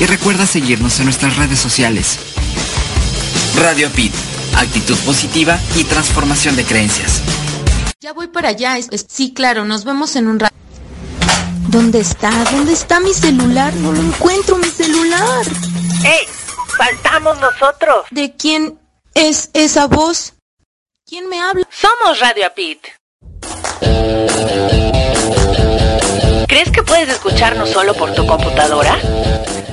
Y recuerda seguirnos en nuestras redes sociales. Radio Apit, actitud positiva y transformación de creencias. Ya voy para allá. Sí, claro, nos vemos en un rato. ¿Dónde está? ¿Dónde está mi celular? No lo encuentro, mi celular. ¡Ey! ¡Faltamos nosotros! ¿De quién es esa voz? ¿Quién me habla? Somos Radio Apit. ¿Crees que puedes escucharnos solo por tu computadora?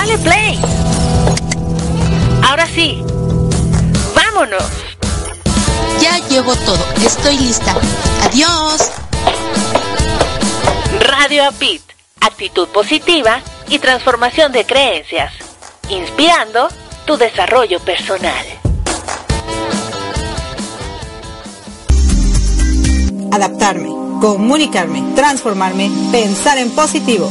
Dale play. Ahora sí. Vámonos. Ya llevo todo. Estoy lista. Adiós. Radio Apit. Actitud positiva y transformación de creencias. Inspirando tu desarrollo personal. Adaptarme comunicarme, transformarme, pensar en positivo.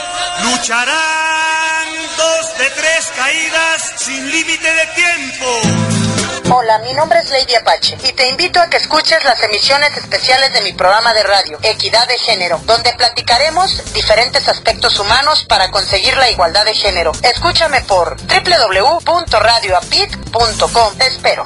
lucharán dos de tres caídas sin límite de tiempo. Hola, mi nombre es Lady Apache y te invito a que escuches las emisiones especiales de mi programa de radio, Equidad de Género, donde platicaremos diferentes aspectos humanos para conseguir la igualdad de género. Escúchame por www.radioapit.com. Te espero.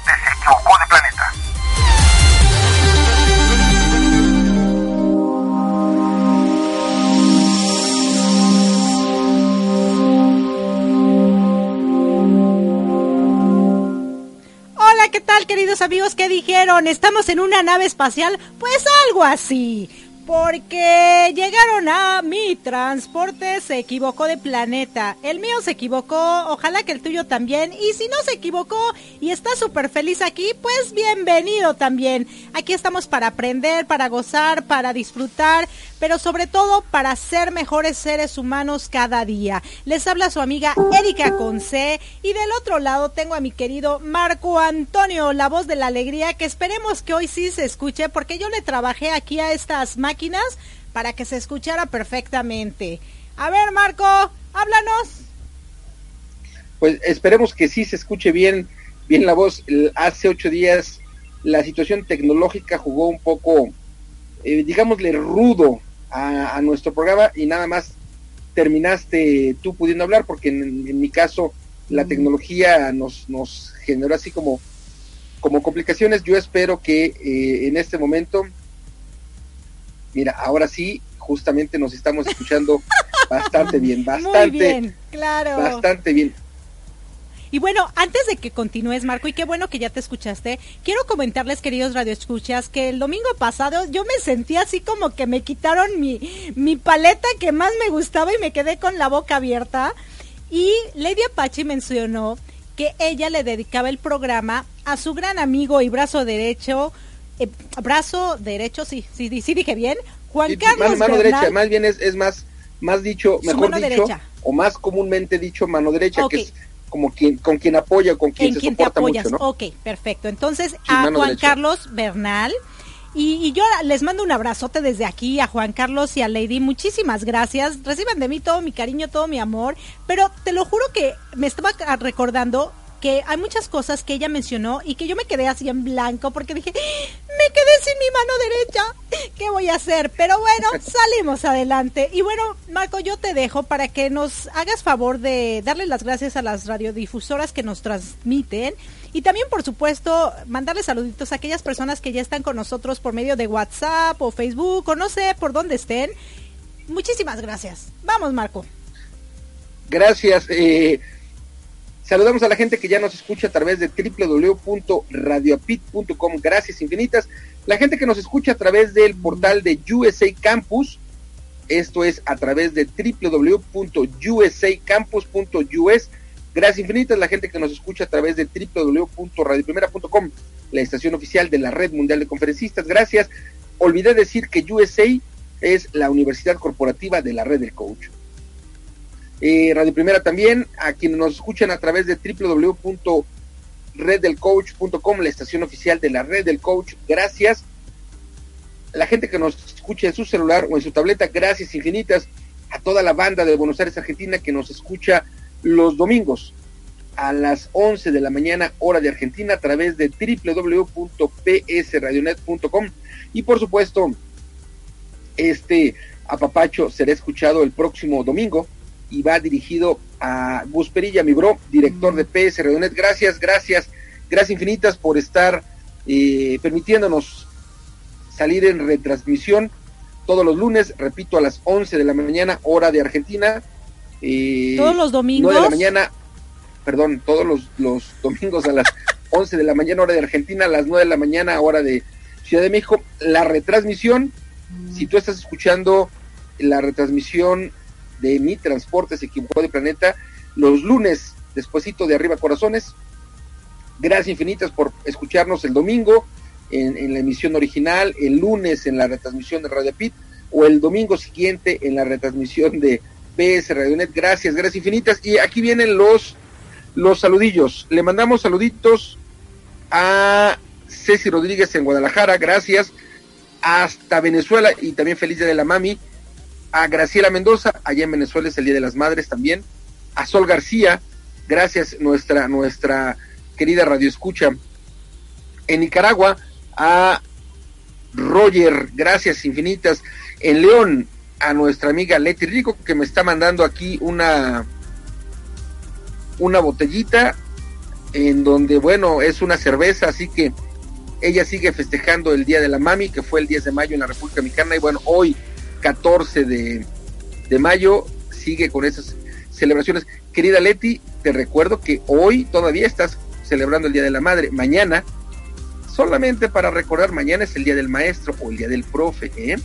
queridos amigos? ¿Qué dijeron? ¿Estamos en una nave espacial? Pues algo así. Porque llegaron a mi transporte, se equivocó de planeta. El mío se equivocó, ojalá que el tuyo también. Y si no se equivocó y está súper feliz aquí, pues bienvenido también. Aquí estamos para aprender, para gozar, para disfrutar, pero sobre todo para ser mejores seres humanos cada día. Les habla su amiga Erika Conce y del otro lado tengo a mi querido Marco Antonio, la voz de la alegría, que esperemos que hoy sí se escuche porque yo le trabajé aquí a estas máquinas para que se escuchara perfectamente. A ver, Marco, háblanos. Pues esperemos que sí se escuche bien, bien la voz. Hace ocho días la situación tecnológica jugó un poco, eh, digámosle, rudo a, nuestro programa y nada más terminaste tú pudiendo hablar porque en, mi caso la mm. tecnología nos, nos generó así como, como complicaciones. Yo espero que eh, en este momento Mira, ahora sí, justamente nos estamos escuchando bastante bien, bastante bien, claro. Bastante bien. Y bueno, antes de que continúes, Marco, y qué bueno que ya te escuchaste, quiero comentarles, queridos radioescuchas, que el domingo pasado yo me sentí así como que me quitaron mi, mi paleta que más me gustaba y me quedé con la boca abierta. Y Lady Apache mencionó que ella le dedicaba el programa a su gran amigo y brazo derecho, eh, brazo derecho, sí, sí, sí dije bien, Juan Carlos. Mano, derecha, más bien es, es más, más dicho, mejor dicho, o más comúnmente dicho mano derecha, que es como quien con quien apoya con quien se quien soporta te apoyas. Mucho, ¿no? Ok, perfecto. Entonces, a Juan Carlos Bernal. Y, y, yo les mando un abrazote desde aquí a Juan Carlos y a Lady. Muchísimas gracias. Reciban de mí todo mi cariño, todo mi amor. Pero te lo juro que me estaba recordando que hay muchas cosas que ella mencionó y que yo me quedé así en blanco porque dije, me quedé sin mi mano derecha, ¿qué voy a hacer? Pero bueno, salimos adelante. Y bueno, Marco, yo te dejo para que nos hagas favor de darle las gracias a las radiodifusoras que nos transmiten. Y también, por supuesto, mandarle saluditos a aquellas personas que ya están con nosotros por medio de WhatsApp o Facebook o no sé por dónde estén. Muchísimas gracias. Vamos, Marco. Gracias. Eh, Saludamos a la gente que ya nos escucha a través de www.radioapit.com. Gracias infinitas. La gente que nos escucha a través del portal de USA Campus. Esto es a través de www.usacampus.us. Gracias infinitas. La gente que nos escucha a través de www.radioprimera.com, la estación oficial de la Red Mundial de Conferencistas. Gracias. Olvidé decir que USA es la universidad corporativa de la Red del Coach. Eh, Radio Primera también, a quienes nos escuchan a través de www.reddelcoach.com, la estación oficial de la Red del Coach, gracias. La gente que nos escucha en su celular o en su tableta, gracias infinitas. A toda la banda de Buenos Aires, Argentina, que nos escucha los domingos a las 11 de la mañana, hora de Argentina, a través de www.psradionet.com. Y por supuesto, este apapacho será escuchado el próximo domingo y va dirigido a Gus Perilla, mi bro, director de PS Redonet. Gracias, gracias, gracias infinitas por estar eh, permitiéndonos salir en retransmisión todos los lunes, repito, a las 11 de la mañana, hora de Argentina. Eh, todos los domingos. 9 de la mañana, perdón, todos los, los domingos a las 11 de la mañana, hora de Argentina, a las 9 de la mañana, hora de Ciudad de México. La retransmisión, si tú estás escuchando la retransmisión de Mi Transporte se equivocó de planeta los lunes, despuesito de Arriba Corazones. Gracias infinitas por escucharnos el domingo en, la emisión original, el lunes en la retransmisión de Radio Pit o el domingo siguiente en la retransmisión de PS Radionet. Gracias, gracias infinitas. Y aquí vienen los, los saludillos. Le mandamos saluditos a Ceci Rodríguez en Guadalajara, gracias. Hasta Venezuela y también feliz día de la mami a Graciela Mendoza, allá en Venezuela es el Día de las Madres también, a Sol García, gracias nuestra, nuestra querida Radio Escucha, en Nicaragua, a Roger, gracias infinitas, en León, a nuestra amiga Leti Rico, que me está mandando aquí una, una botellita, en donde, bueno, es una cerveza, así que ella sigue festejando el Día de la Mami, que fue el 10 de mayo en la República Mexicana, y bueno, hoy 14 de, mayo sigue con esas celebraciones. Querida Leti, te recuerdo que hoy todavía estás celebrando el Día de la Madre. Mañana, solamente para recordar, mañana es el Día del Maestro o el Día del Profe. ¿eh?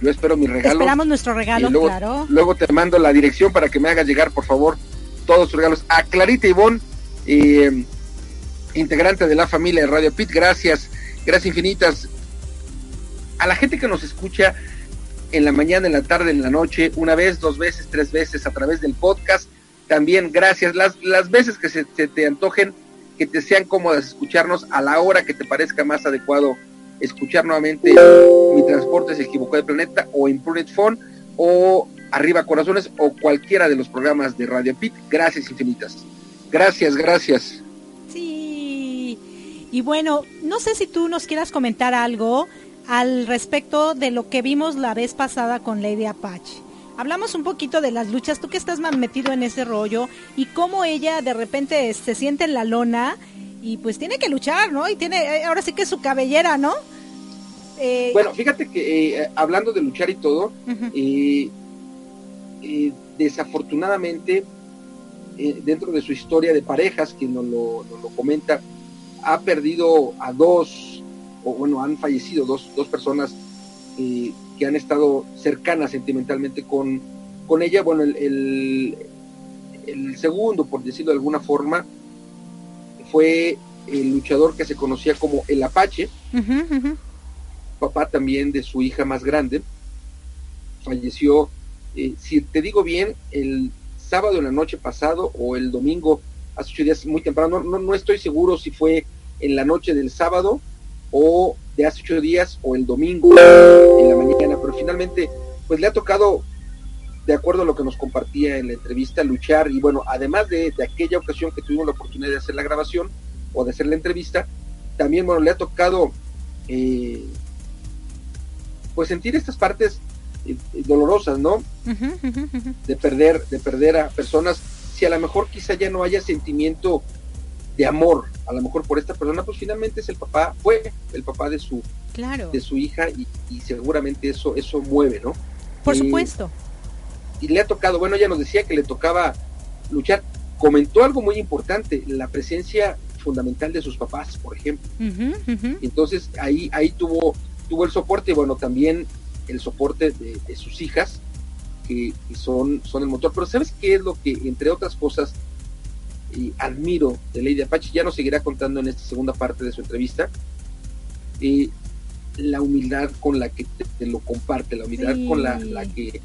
Yo espero mi regalo. Esperamos nuestro regalo, luego, claro. Luego te mando la dirección para que me hagas llegar, por favor, todos tus regalos. A Clarita Ivonne, eh, integrante de la familia de Radio Pit, gracias, gracias infinitas. A la gente que nos escucha, en la mañana, en la tarde, en la noche, una vez, dos veces, tres veces a través del podcast. También gracias las, las veces que se, te antojen, que te sean cómodas escucharnos a la hora que te parezca más adecuado escuchar nuevamente Mi Transporte se equivocó de planeta o Improved Phone o Arriba Corazones o cualquiera de los programas de Radio Pit. Gracias infinitas. Gracias, gracias. Sí. Y bueno, no sé si tú nos quieras comentar algo al respecto de lo que vimos la vez pasada con Lady Apache. Hablamos un poquito de las luchas, tú que estás más metido en ese rollo y cómo ella de repente se siente en la lona y pues tiene que luchar, ¿no? Y tiene, eh, ahora sí que es su cabellera, ¿no? Eh, bueno, fíjate que eh, hablando de luchar y todo, desafortunadamente eh, dentro de su historia de parejas, que nos lo, lo comenta, ha perdido a dos, o bueno, han fallecido dos, dos personas eh, que han estado cercanas sentimentalmente con, con ella. Bueno, el, el, segundo, por decirlo de alguna forma, fue el luchador que se conocía como el Apache, papá también de su hija más grande, falleció, eh, si te digo bien, el sábado en la noche pasado o el domingo, hace ocho días muy temprano, no, no, estoy seguro si fue en la noche del sábado o de hace ocho días o el domingo en la mañana, pero finalmente pues le ha tocado, de acuerdo a lo que nos compartía en la entrevista, luchar y bueno, además de, aquella ocasión que tuvimos la oportunidad de hacer la grabación o de hacer la entrevista, también bueno, le ha tocado eh, pues sentir estas partes dolorosas, ¿no? De perder, de perder a personas, si a lo mejor quizá ya no haya sentimiento de amor, a lo mejor por esta persona, pues finalmente es el papá, fue el papá de su, claro. de su hija y, seguramente eso, eso mueve, ¿no? Por supuesto. Y le ha tocado, bueno, ella nos decía que le tocaba luchar, comentó algo muy importante, la presencia fundamental de sus papás, por ejemplo. Entonces ahí, ahí tuvo, tuvo el soporte, y bueno, también el soporte de, sus hijas, que, son, son el motor. Pero ¿sabes qué es lo que, entre otras cosas, y admiro de Lady Apache? Ya nos seguirá contando en esta segunda parte de su entrevista. y la humildad con la que te, lo comparte, la humildad con la, la que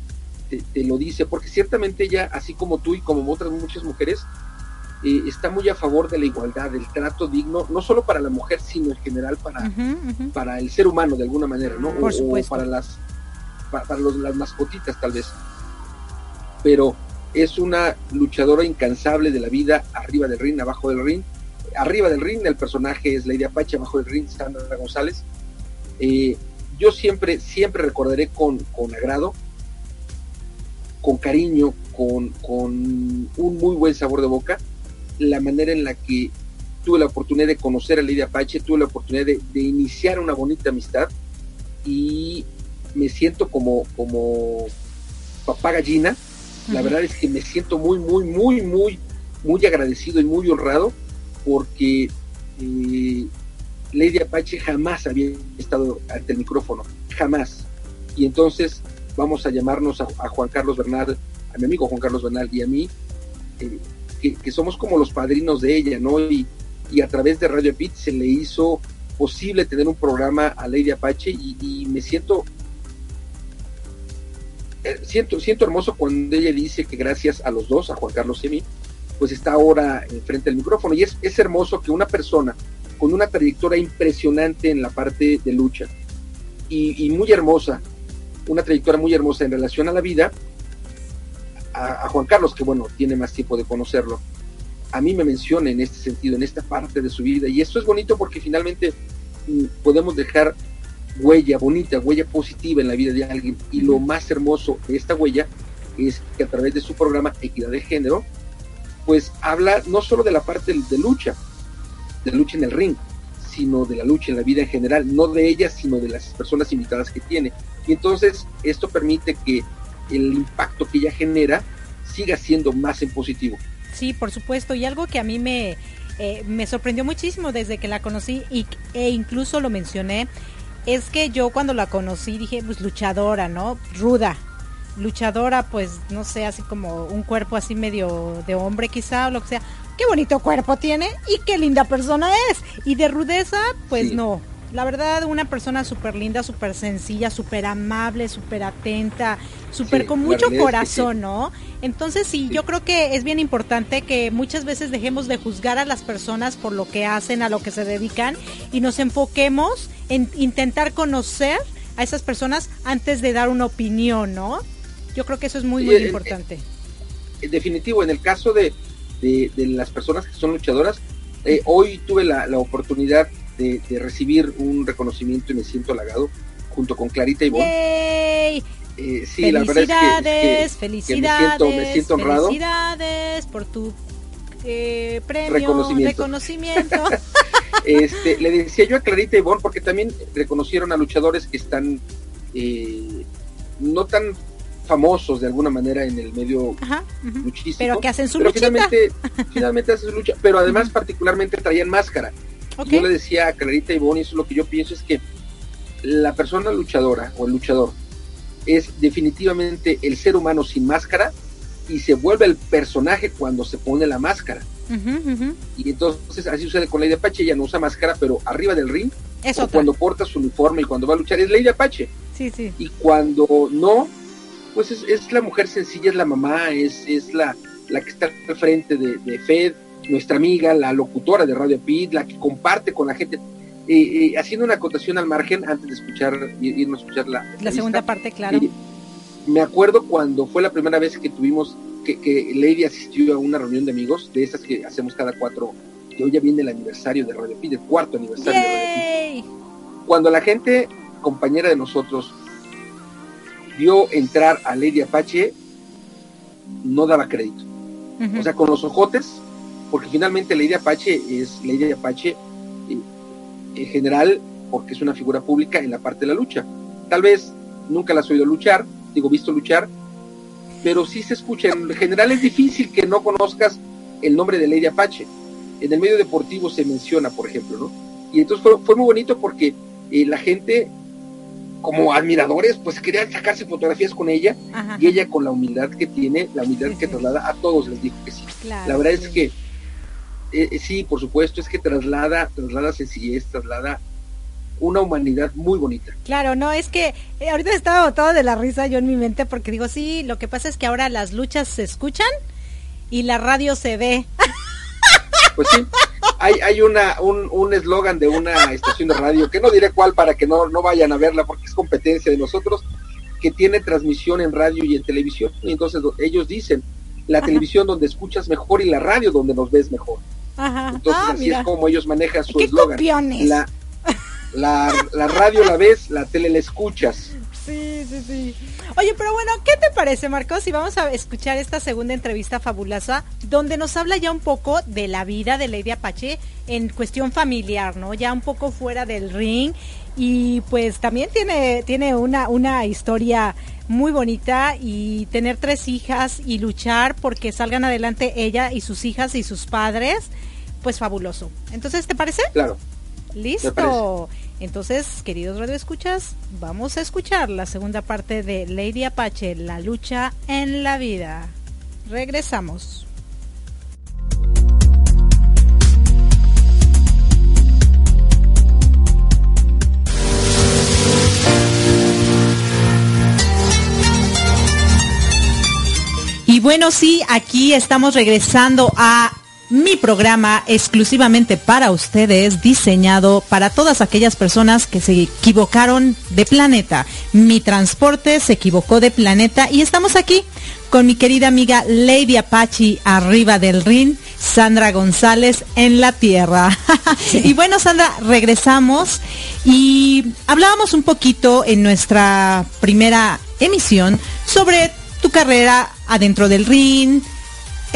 te, lo dice, porque ciertamente ella, así como tú y como otras muchas mujeres, eh, está muy a favor de la igualdad, del trato digno, no solo para la mujer, sino en general para, para el ser humano de alguna manera, ¿no? o, para las para, las mascotitas tal vez. Pero es una luchadora incansable de la vida arriba del ring, abajo del ring. Arriba del ring el personaje es Lady Apache, abajo del ring Sandra González. Eh, yo siempre, siempre recordaré con, con agrado, con cariño, con, con un muy buen sabor de boca, la manera en la que tuve la oportunidad de conocer a Lady Apache, tuve la oportunidad de, de iniciar una bonita amistad y me siento como, como papá gallina. La verdad es que me siento muy, muy, muy, muy, muy agradecido y muy honrado porque eh, Lady Apache jamás había estado ante el micrófono, jamás. Y entonces vamos a llamarnos a, Juan Carlos Bernal, a mi amigo Juan Carlos Bernal y a mí, eh, que, somos como los padrinos de ella, ¿no? Y, y a través de Radio Pit se le hizo posible tener un programa a Lady Apache y, y me siento eh, siento, siento hermoso cuando ella dice que gracias a los dos, a Juan Carlos y a mí, pues está ahora enfrente del micrófono. Y es, es hermoso que una persona con una trayectoria impresionante en la parte de lucha y, muy hermosa, una trayectoria muy hermosa en relación a la vida, a, Juan Carlos, que bueno, tiene más tiempo de conocerlo, a mí me menciona en este sentido, en esta parte de su vida. Y esto es bonito porque finalmente mm, podemos dejar huella bonita, huella positiva en la vida de alguien. Y lo más hermoso de esta huella es que a través de su programa Equidad de Género, pues habla no solo de la parte de lucha, de lucha en el ring, sino de la lucha en la vida en general, no de ella, sino de las personas invitadas que tiene. Y entonces esto permite que el impacto que ella genera siga siendo más en positivo. Sí, por supuesto, y algo que a mí me, eh, me sorprendió muchísimo desde que la conocí y, e incluso lo mencioné es que yo cuando la conocí dije, pues luchadora, ¿no? Ruda. Luchadora, pues no sé, así como un cuerpo así medio de hombre quizá o lo que sea. Qué bonito cuerpo tiene y qué linda persona es. Y de rudeza, pues no. La verdad, una persona súper linda, súper sencilla, súper amable, súper atenta, súper con mucho corazón, ¿no? Entonces sí, yo creo que es bien importante que muchas veces dejemos de juzgar a las personas por lo que hacen, a lo que se dedican y nos enfoquemos en intentar conocer a esas personas antes de dar una opinión, ¿no? Yo creo que eso es muy, muy importante. En definitivo, en el caso de, de, las personas que son luchadoras, eh, hoy tuve la, la oportunidad de, recibir un reconocimiento y me siento halagado junto con Clarita y Eh, sí, la verdad es que, felicidades, me, siento, honrado. Felicidades por tu eh, premio, reconocimiento. reconocimiento. este, le decía yo a Clarita y porque también reconocieron a luchadores que están eh, no tan famosos de alguna manera en el medio luchístico. Pero que hacen su pero finalmente, finalmente hacen su lucha, pero además particularmente traían máscara. Yo le decía a Clarita y Bonnie, eso es lo que yo pienso es que la persona luchadora o el luchador es definitivamente el ser humano sin máscara y se vuelve el personaje cuando se pone la máscara. Y entonces así sucede con Lady Apache, ella no usa máscara, pero arriba del ring, o cuando porta su uniforme y cuando va a luchar, es Lady Apache. Sí, sí. Y cuando no, pues es, la mujer sencilla, es la mamá, es, es la, la que está al frente de, de Fed, nuestra amiga, la locutora de Radio Pit, la que comparte con la gente. Eh, haciendo una acotación al margen antes de escuchar, irnos a escuchar la, la segunda parte, claro. me acuerdo cuando fue la primera vez que tuvimos, que, que, Lady asistió a una reunión de amigos, de esas que hacemos cada cuatro, que hoy ya viene el aniversario de Radio Pit, el cuarto aniversario de Radio Pit. Cuando la gente, compañera de nosotros, vio entrar a Lady Apache, no daba crédito. O sea, con los ojotes, porque finalmente Lady Apache es Lady Apache en general porque es una figura pública en la parte de la lucha. Tal vez nunca la has oído luchar, digo, visto luchar, pero sí se escucha. En general es difícil que no conozcas el nombre de Lady Apache. En el medio deportivo se menciona, por ejemplo, ¿no? Y entonces fue, muy bonito porque eh, la gente, como admiradores, pues querían sacarse fotografías con ella y ella con la humildad que tiene, la humildad que traslada a todos les dijo que sí. la verdad es que eh, eh, sí, por supuesto, es que traslada, traslada sencillez, traslada una humanidad muy bonita. Claro, no, es que eh, ahorita estaba botado de la risa yo en mi mente porque digo, sí, lo que pasa es que ahora las luchas se escuchan y la radio se ve. Pues sí, hay, hay una, un eslogan de una estación de radio, que no diré cuál para que no, no vayan a verla porque es competencia de nosotros, que tiene transmisión en radio y en televisión. Y entonces ellos dicen, la televisión donde escuchas mejor y la radio donde nos ves mejor. Entonces ah, así es como ellos manejan su eslogan. La, la, la radio la ves, la tele la escuchas. Sí, sí, sí. Oye, pero bueno, ¿qué te parece, Marcos? Si vamos a escuchar esta segunda entrevista fabulosa, donde nos habla ya un poco de la vida de Lady Apache en cuestión familiar, ¿no? Ya un poco fuera del ring. Y pues también tiene, tiene una, una historia muy bonita y tener tres hijas y luchar porque salgan adelante ella y sus hijas y sus padres, pues fabuloso. Entonces, ¿te parece? Claro. Listo. Entonces, queridos radioescuchas, vamos a escuchar la segunda parte de Lady Apache, la lucha en la vida. Regresamos. Y bueno, sí, aquí estamos regresando a mi programa exclusivamente para ustedes, diseñado para todas aquellas personas que se equivocaron de planeta. Mi transporte se equivocó de planeta y estamos aquí con mi querida amiga Lady Apache arriba del ring, Sandra González en la tierra. y bueno, Sandra, regresamos y hablábamos un poquito en nuestra primera emisión sobre tu carrera adentro del ring,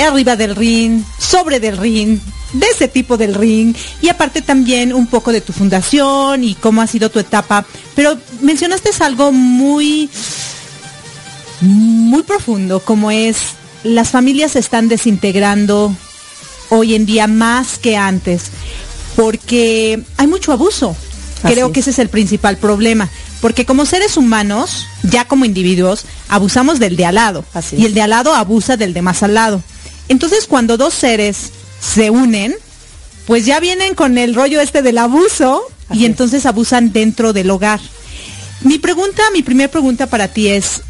arriba del ring, sobre del ring, de ese tipo del ring y aparte también un poco de tu fundación y cómo ha sido tu etapa. Pero mencionaste algo muy, muy profundo, como es las familias se están desintegrando hoy en día más que antes, porque hay mucho abuso. Creo que ese es el principal problema. Porque como seres humanos, ya como individuos, abusamos del de al lado. y el de al lado abusa del de más al lado. Entonces cuando dos seres se unen, pues ya vienen con el rollo este del abuso y entonces abusan dentro del hogar. Mi pregunta, mi primera pregunta para ti es,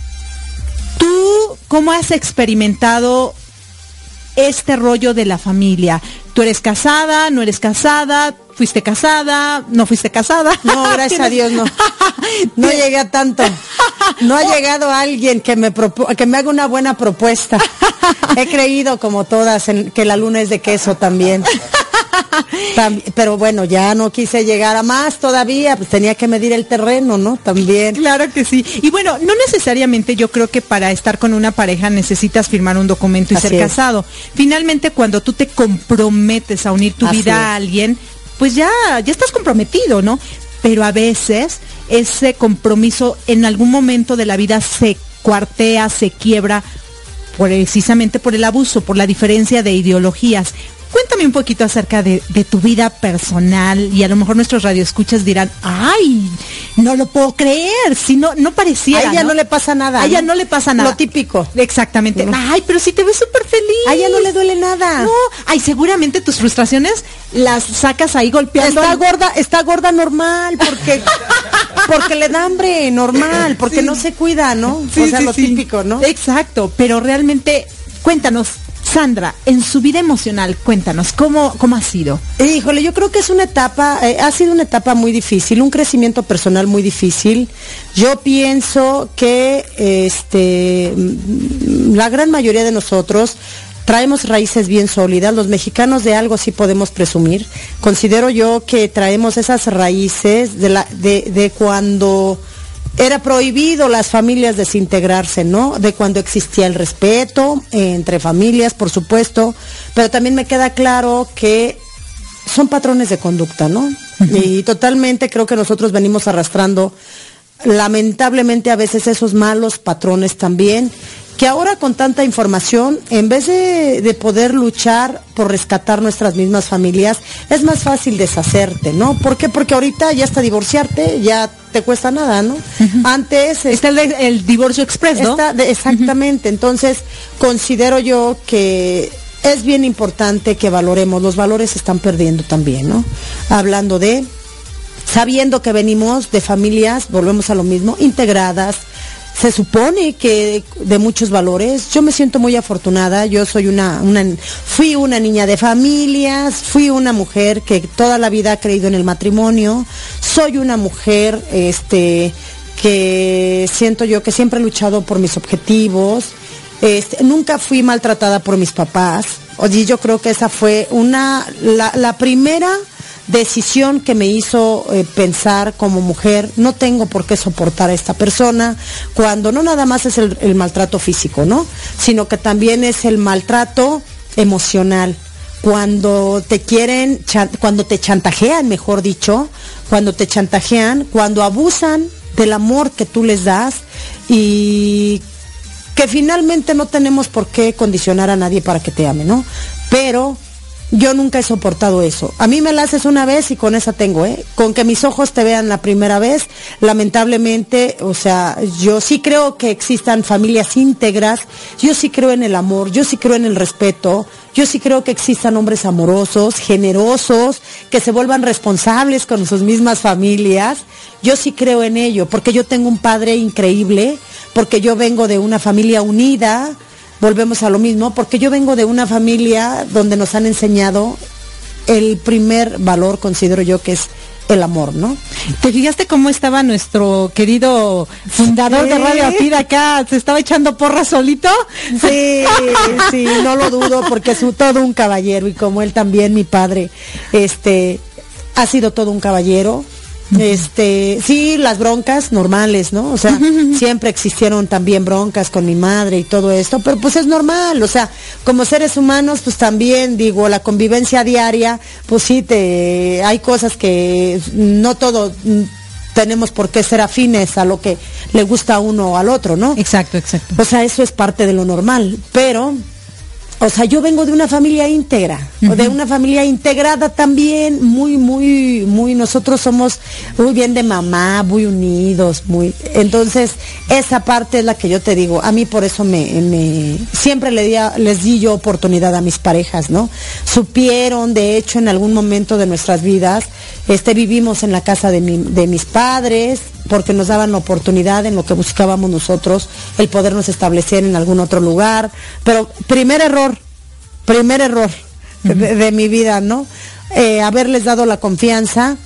¿tú cómo has experimentado este rollo de la familia? ¿Tú eres casada? ¿No eres casada? ¿Fuiste casada? ¿No fuiste casada? No, gracias a Dios no. No llegué a tanto. No ha llegado alguien que me, que me haga una buena propuesta. He creído, como todas, en que la luna es de queso también. pero bueno, ya no quise llegar a más todavía, pues tenía que medir el terreno, ¿no? También. Claro que sí. Y bueno, no necesariamente yo creo que para estar con una pareja necesitas firmar un documento y ser casado. Finalmente, cuando tú te comprometes a unir tu vida a alguien, pues ya, ya estás comprometido, ¿no? Pero a veces ese compromiso en algún momento de la vida se cuartea, se quiebra precisamente por el abuso, por la diferencia de ideologías. Cuéntame un poquito acerca de, tu vida personal y a lo mejor nuestros radioescuchas dirán, ay, no lo puedo creer, si no, no pareciera. A ella ¿no? le pasa nada. A ella ¿no? le pasa nada. Lo típico. Exactamente. Ay, pero si te ves súper feliz. A ella no le duele nada. No, ay, seguramente tus frustraciones las sacas ahí golpeando. Está gorda, está gorda normal, porque, porque le da hambre, normal, porque no se cuida, ¿no? o sea, lo típico, ¿no? Exacto, pero realmente, cuéntanos, Sandra, en su vida emocional, cuéntanos, ¿cómo, cómo ha sido? Híjole, yo creo que es una etapa, eh, ha sido una etapa muy difícil, un crecimiento personal muy difícil. Yo pienso que este, mm, la gran mayoría de nosotros traemos raíces bien sólidas, los mexicanos de algo sí podemos presumir. Considero yo que traemos esas raíces de, la, de, de cuando era prohibido las familias desintegrarse, ¿no? De cuando existía el respeto entre familias, por supuesto, pero también me queda claro que son patrones de conducta, ¿no? Y totalmente creo que nosotros venimos arrastrando lamentablemente a veces esos malos patrones también que ahora con tanta información, en vez de, poder luchar por rescatar nuestras mismas familias, es más fácil deshacerte, ¿no? ¿Por qué? Porque ahorita ya hasta divorciarte ya te cuesta nada, ¿no? Antes... Está el, divorcio express, ¿no? exactamente, entonces considero yo que es bien importante que valoremos, los valores se están perdiendo también, ¿no? Hablando de, sabiendo que venimos de familias, volvemos a lo mismo, integradas, se supone que de muchos valores. Yo me siento muy afortunada. Yo soy una, fui una niña de familias, fui una mujer que toda la vida ha creído en el matrimonio. Soy una mujer, este, que siento yo que siempre he luchado por mis objetivos. Este, nunca fui maltratada por mis papás. Oye, yo creo que esa fue una, la, la primera decisión que me hizo eh, pensar como mujer, no tengo por qué soportar a esta persona, cuando no nada más es el, maltrato físico, ¿no? Sino que también es el maltrato emocional. Cuando te quieren, cuando te chantajean, mejor dicho, cuando te chantajean, cuando abusan del amor que tú les das y que finalmente no tenemos por qué condicionar a nadie para que te ame, ¿no? Pero yo nunca he soportado eso. A mí me la haces una vez y con esa tengo, ¿eh? Con que mis ojos te vean la primera vez, lamentablemente, o sea, yo sí creo que existan familias íntegras, yo sí creo en el amor, yo sí creo en el respeto, yo sí creo que existan hombres amorosos, generosos, que se vuelvan responsables con sus mismas familias. Yo sí creo en ello, porque yo tengo un padre increíble, porque yo vengo de una familia unida, volvemos a lo mismo, porque yo vengo de una familia donde nos han enseñado el primer valor, considero yo, que es el amor, ¿no? ¿Te fijaste cómo estaba nuestro querido fundador de Radio Apida acá? ¿Se estaba echando porra solito? Sí, sí, no lo dudo, porque es todo un caballero y como él también, mi padre, este, ha sido todo un caballero. Este, sí, las broncas normales, ¿no? O sea, siempre existieron también broncas con mi madre y todo esto, pero pues es normal, o sea, como seres humanos, pues también digo, la convivencia diaria, pues sí, te, hay cosas que no todo tenemos por qué ser afines a lo que le gusta a uno o al otro, ¿no? Exacto, exacto. O sea, eso es parte de lo normal, pero o sea, yo vengo de una familia íntegra, o de una familia integrada también, muy, muy, muy, nosotros somos muy bien de mamá, muy unidos, muy, entonces, esa parte es la que yo te digo, a mí por eso me, siempre le di les di yo oportunidad a mis parejas, ¿no? Supieron, de hecho, en algún momento de nuestras vidas, este, vivimos en la casa de, de mis padres, porque nos daban la oportunidad en lo que buscábamos nosotros, el podernos establecer en algún otro lugar. Pero primer error, primer error de, mi vida, ¿no? Eh, haberles dado la confianza,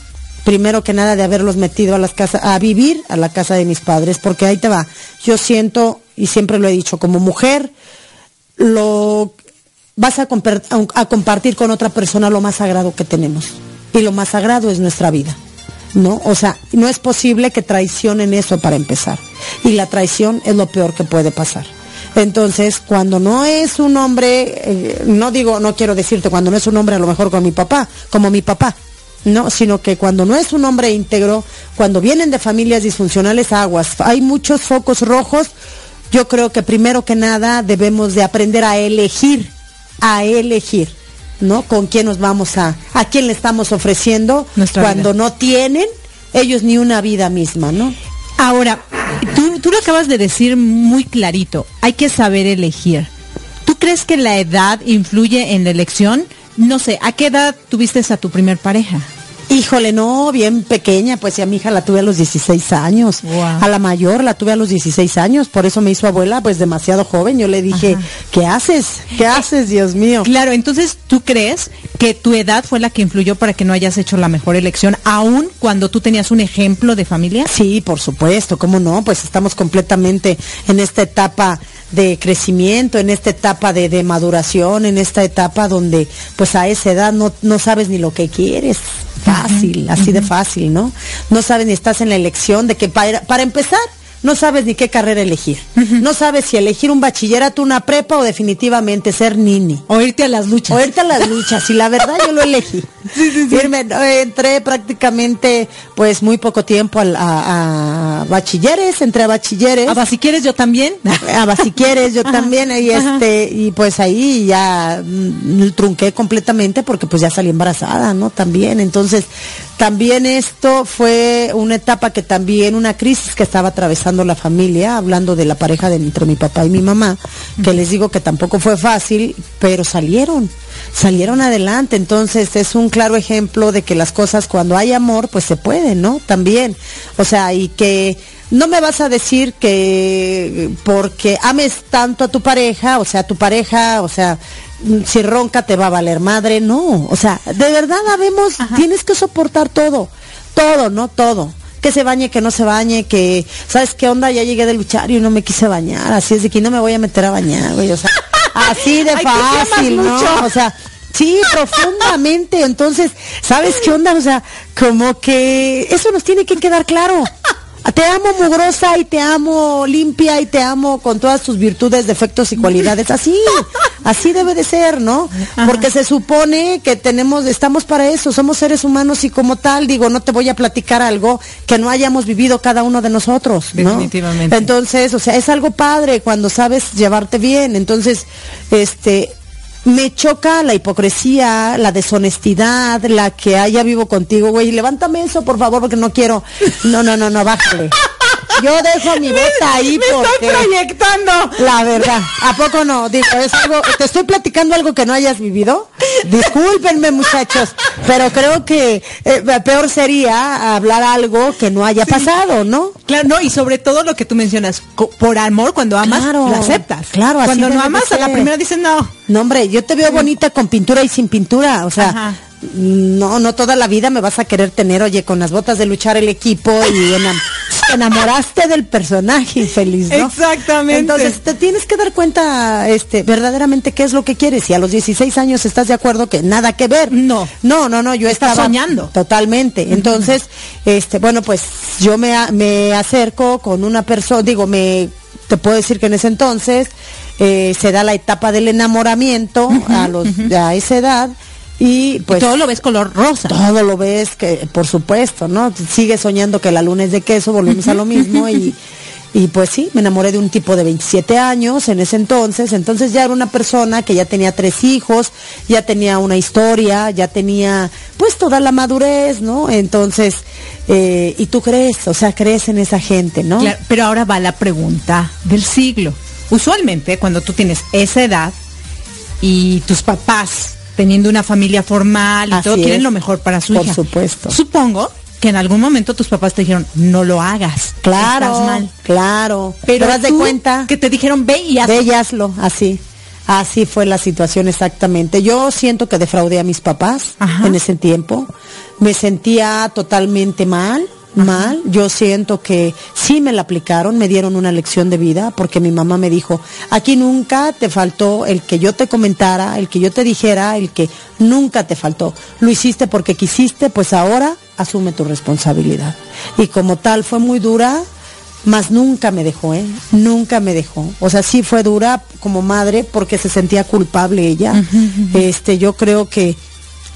primero que nada de haberlos metido a las casas, a vivir a la casa de mis padres, porque ahí te va. Yo siento, y siempre lo he dicho, como mujer, lo vas a, a compartir con otra persona lo más sagrado que tenemos. Y lo más sagrado es nuestra vida. ¿No? O sea, no es posible que traicionen eso para empezar. Y la traición es lo peor que puede pasar. Entonces, cuando no es un hombre, eh, no digo, no quiero decirte, cuando no es un hombre a lo mejor con mi papá, como mi papá, no, sino que cuando no es un hombre íntegro, cuando vienen de familias disfuncionales aguas, hay muchos focos rojos yo creo que primero que nada debemos de aprender a elegir, a elegir, ¿no? Con quién nos vamos a, a quién le estamos ofreciendo cuando no tienen ellos ni una vida misma, ¿no? Ahora, tú, tú lo acabas de decir muy clarito, hay que saber elegir. ¿Tú crees que la edad influye en la elección? No sé, ¿a qué edad tuviste a tu primer pareja? Híjole, no, bien pequeña, pues a mi hija la tuve a los 16 años. A la mayor la tuve a los 16 años, por eso me hizo abuela, pues demasiado joven. Yo le dije, ¿qué haces? ¿Qué haces, Dios mío? Claro, entonces tú crees que tu edad fue la que influyó para que no hayas hecho la mejor elección, aún cuando tú tenías un ejemplo de familia? Sí, por supuesto, ¿cómo no? Pues estamos completamente en esta etapa de crecimiento, en esta etapa de, de, maduración, en esta etapa donde pues a esa edad no, no sabes ni lo que quieres fácil, así de fácil, ¿no? No sabes ni estás en la elección de que para, para empezar, no sabes ni qué carrera elegir. No sabes si elegir un bachillerato, una prepa o definitivamente ser nini. O irte a las luchas. O irte a las luchas. Y la verdad yo lo elegí. Irme, entré prácticamente pues muy poco tiempo a, bachilleres, entré a bachilleres. A bachilleres yo también. A bachilleres yo también. Y este, y pues ahí ya mm, trunqué completamente porque pues ya salí embarazada, ¿no? También. Entonces, también esto fue una etapa que también, una crisis que estaba atravesando la familia, hablando de la pareja de, entre mi papá y mi mamá, que les digo que tampoco fue fácil, pero salieron, salieron adelante. Entonces es un claro ejemplo de que las cosas cuando hay amor, pues se pueden, ¿no? También. O sea, y que no me vas a decir que porque ames tanto a tu pareja, o sea, tu pareja, o sea, si ronca te va a valer madre, no, o sea, de verdad habemos, tienes que soportar todo, todo, no todo. Que se bañe, que no se bañe, que, ¿sabes qué onda? Ya llegué de luchar y no me quise bañar, así es de que no me voy a meter a bañar, güey, o sea, así de fácil, ¿no? O sea, Sí, profundamente. Entonces, ¿sabes qué onda? O sea, como que eso nos tiene que quedar claro. Te amo mugrosa y te amo limpia y te amo con todas tus virtudes, defectos y cualidades. Así, así debe de ser, ¿no? Porque se supone que tenemos, estamos para eso, somos seres humanos y como tal, digo, no te voy a platicar algo que no hayamos vivido cada uno de nosotros, ¿no? Definitivamente. Entonces, o sea, es algo padre cuando sabes llevarte bien. Entonces, este, me choca la hipocresía, la deshonestidad, la que haya vivo contigo, güey. Levántame eso, por favor, porque no quiero. No, no, no, no, bájale. Yo dejo mi bota ahí me porque... proyectando. La verdad, ¿a poco no? Digo, es algo... ¿Te estoy platicando algo que no hayas vivido? Discúlpenme, muchachos, pero creo que eh, peor sería hablar algo que no haya pasado, ¿no? Claro, no, y sobre todo lo que tú mencionas, por amor, cuando amas, lo aceptas. Claro, Cuando no amas, a la primera dices no. No, hombre, yo te veo bonita con pintura y sin pintura, o sea... No, no toda la vida me vas a querer tener, oye, con las botas de luchar el equipo y te enamoraste del personaje infeliz, ¿no? Exactamente. Entonces te tienes que dar cuenta, este, verdaderamente qué es lo que quieres. Y a los 16 años estás de acuerdo que nada que ver. No. No, no, no, yo estaba soñando. Totalmente. Entonces, este, bueno, pues yo me, me acerco con una persona, digo, me, te puedo decir que en ese entonces eh, se da la etapa del enamoramiento a los, a esa edad y pues todo lo ves color rosa. Todo lo ves que por supuesto, ¿no? Sigues soñando que la luna es de queso, volvemos a lo mismo y y pues sí, me enamoré de un tipo de 27 años en ese entonces, entonces ya era una persona que ya tenía tres hijos, ya tenía una historia, ya tenía pues toda la madurez, ¿no? Entonces, eh, y tú crees, o sea, crees en esa gente, ¿no? Claro, pero ahora va la pregunta del siglo. Usualmente cuando tú tienes esa edad y tus papás teniendo una familia formal y todo, quieren lo mejor para su hija. Por supuesto. Supongo que en algún momento tus papás te dijeron, no lo hagas. Claro, estás mal. claro. Pero das de cuenta que te dijeron, ve y hazlo. Ve y hazlo, así. Así fue la situación exactamente. Yo siento que defraudé a mis papás en ese tiempo. Me sentía totalmente mal mal. Yo siento que sí me la aplicaron, me dieron una lección de vida, porque mi mamá me dijo, aquí nunca te faltó el que yo te comentara, el que yo te dijera, el que nunca te faltó. Lo hiciste porque quisiste, pues ahora asume tu responsabilidad. Y como tal fue muy dura, mas nunca me dejó, ¿eh? Nunca me dejó. O sea, sí fue dura como madre porque se sentía culpable ella. Este, yo creo que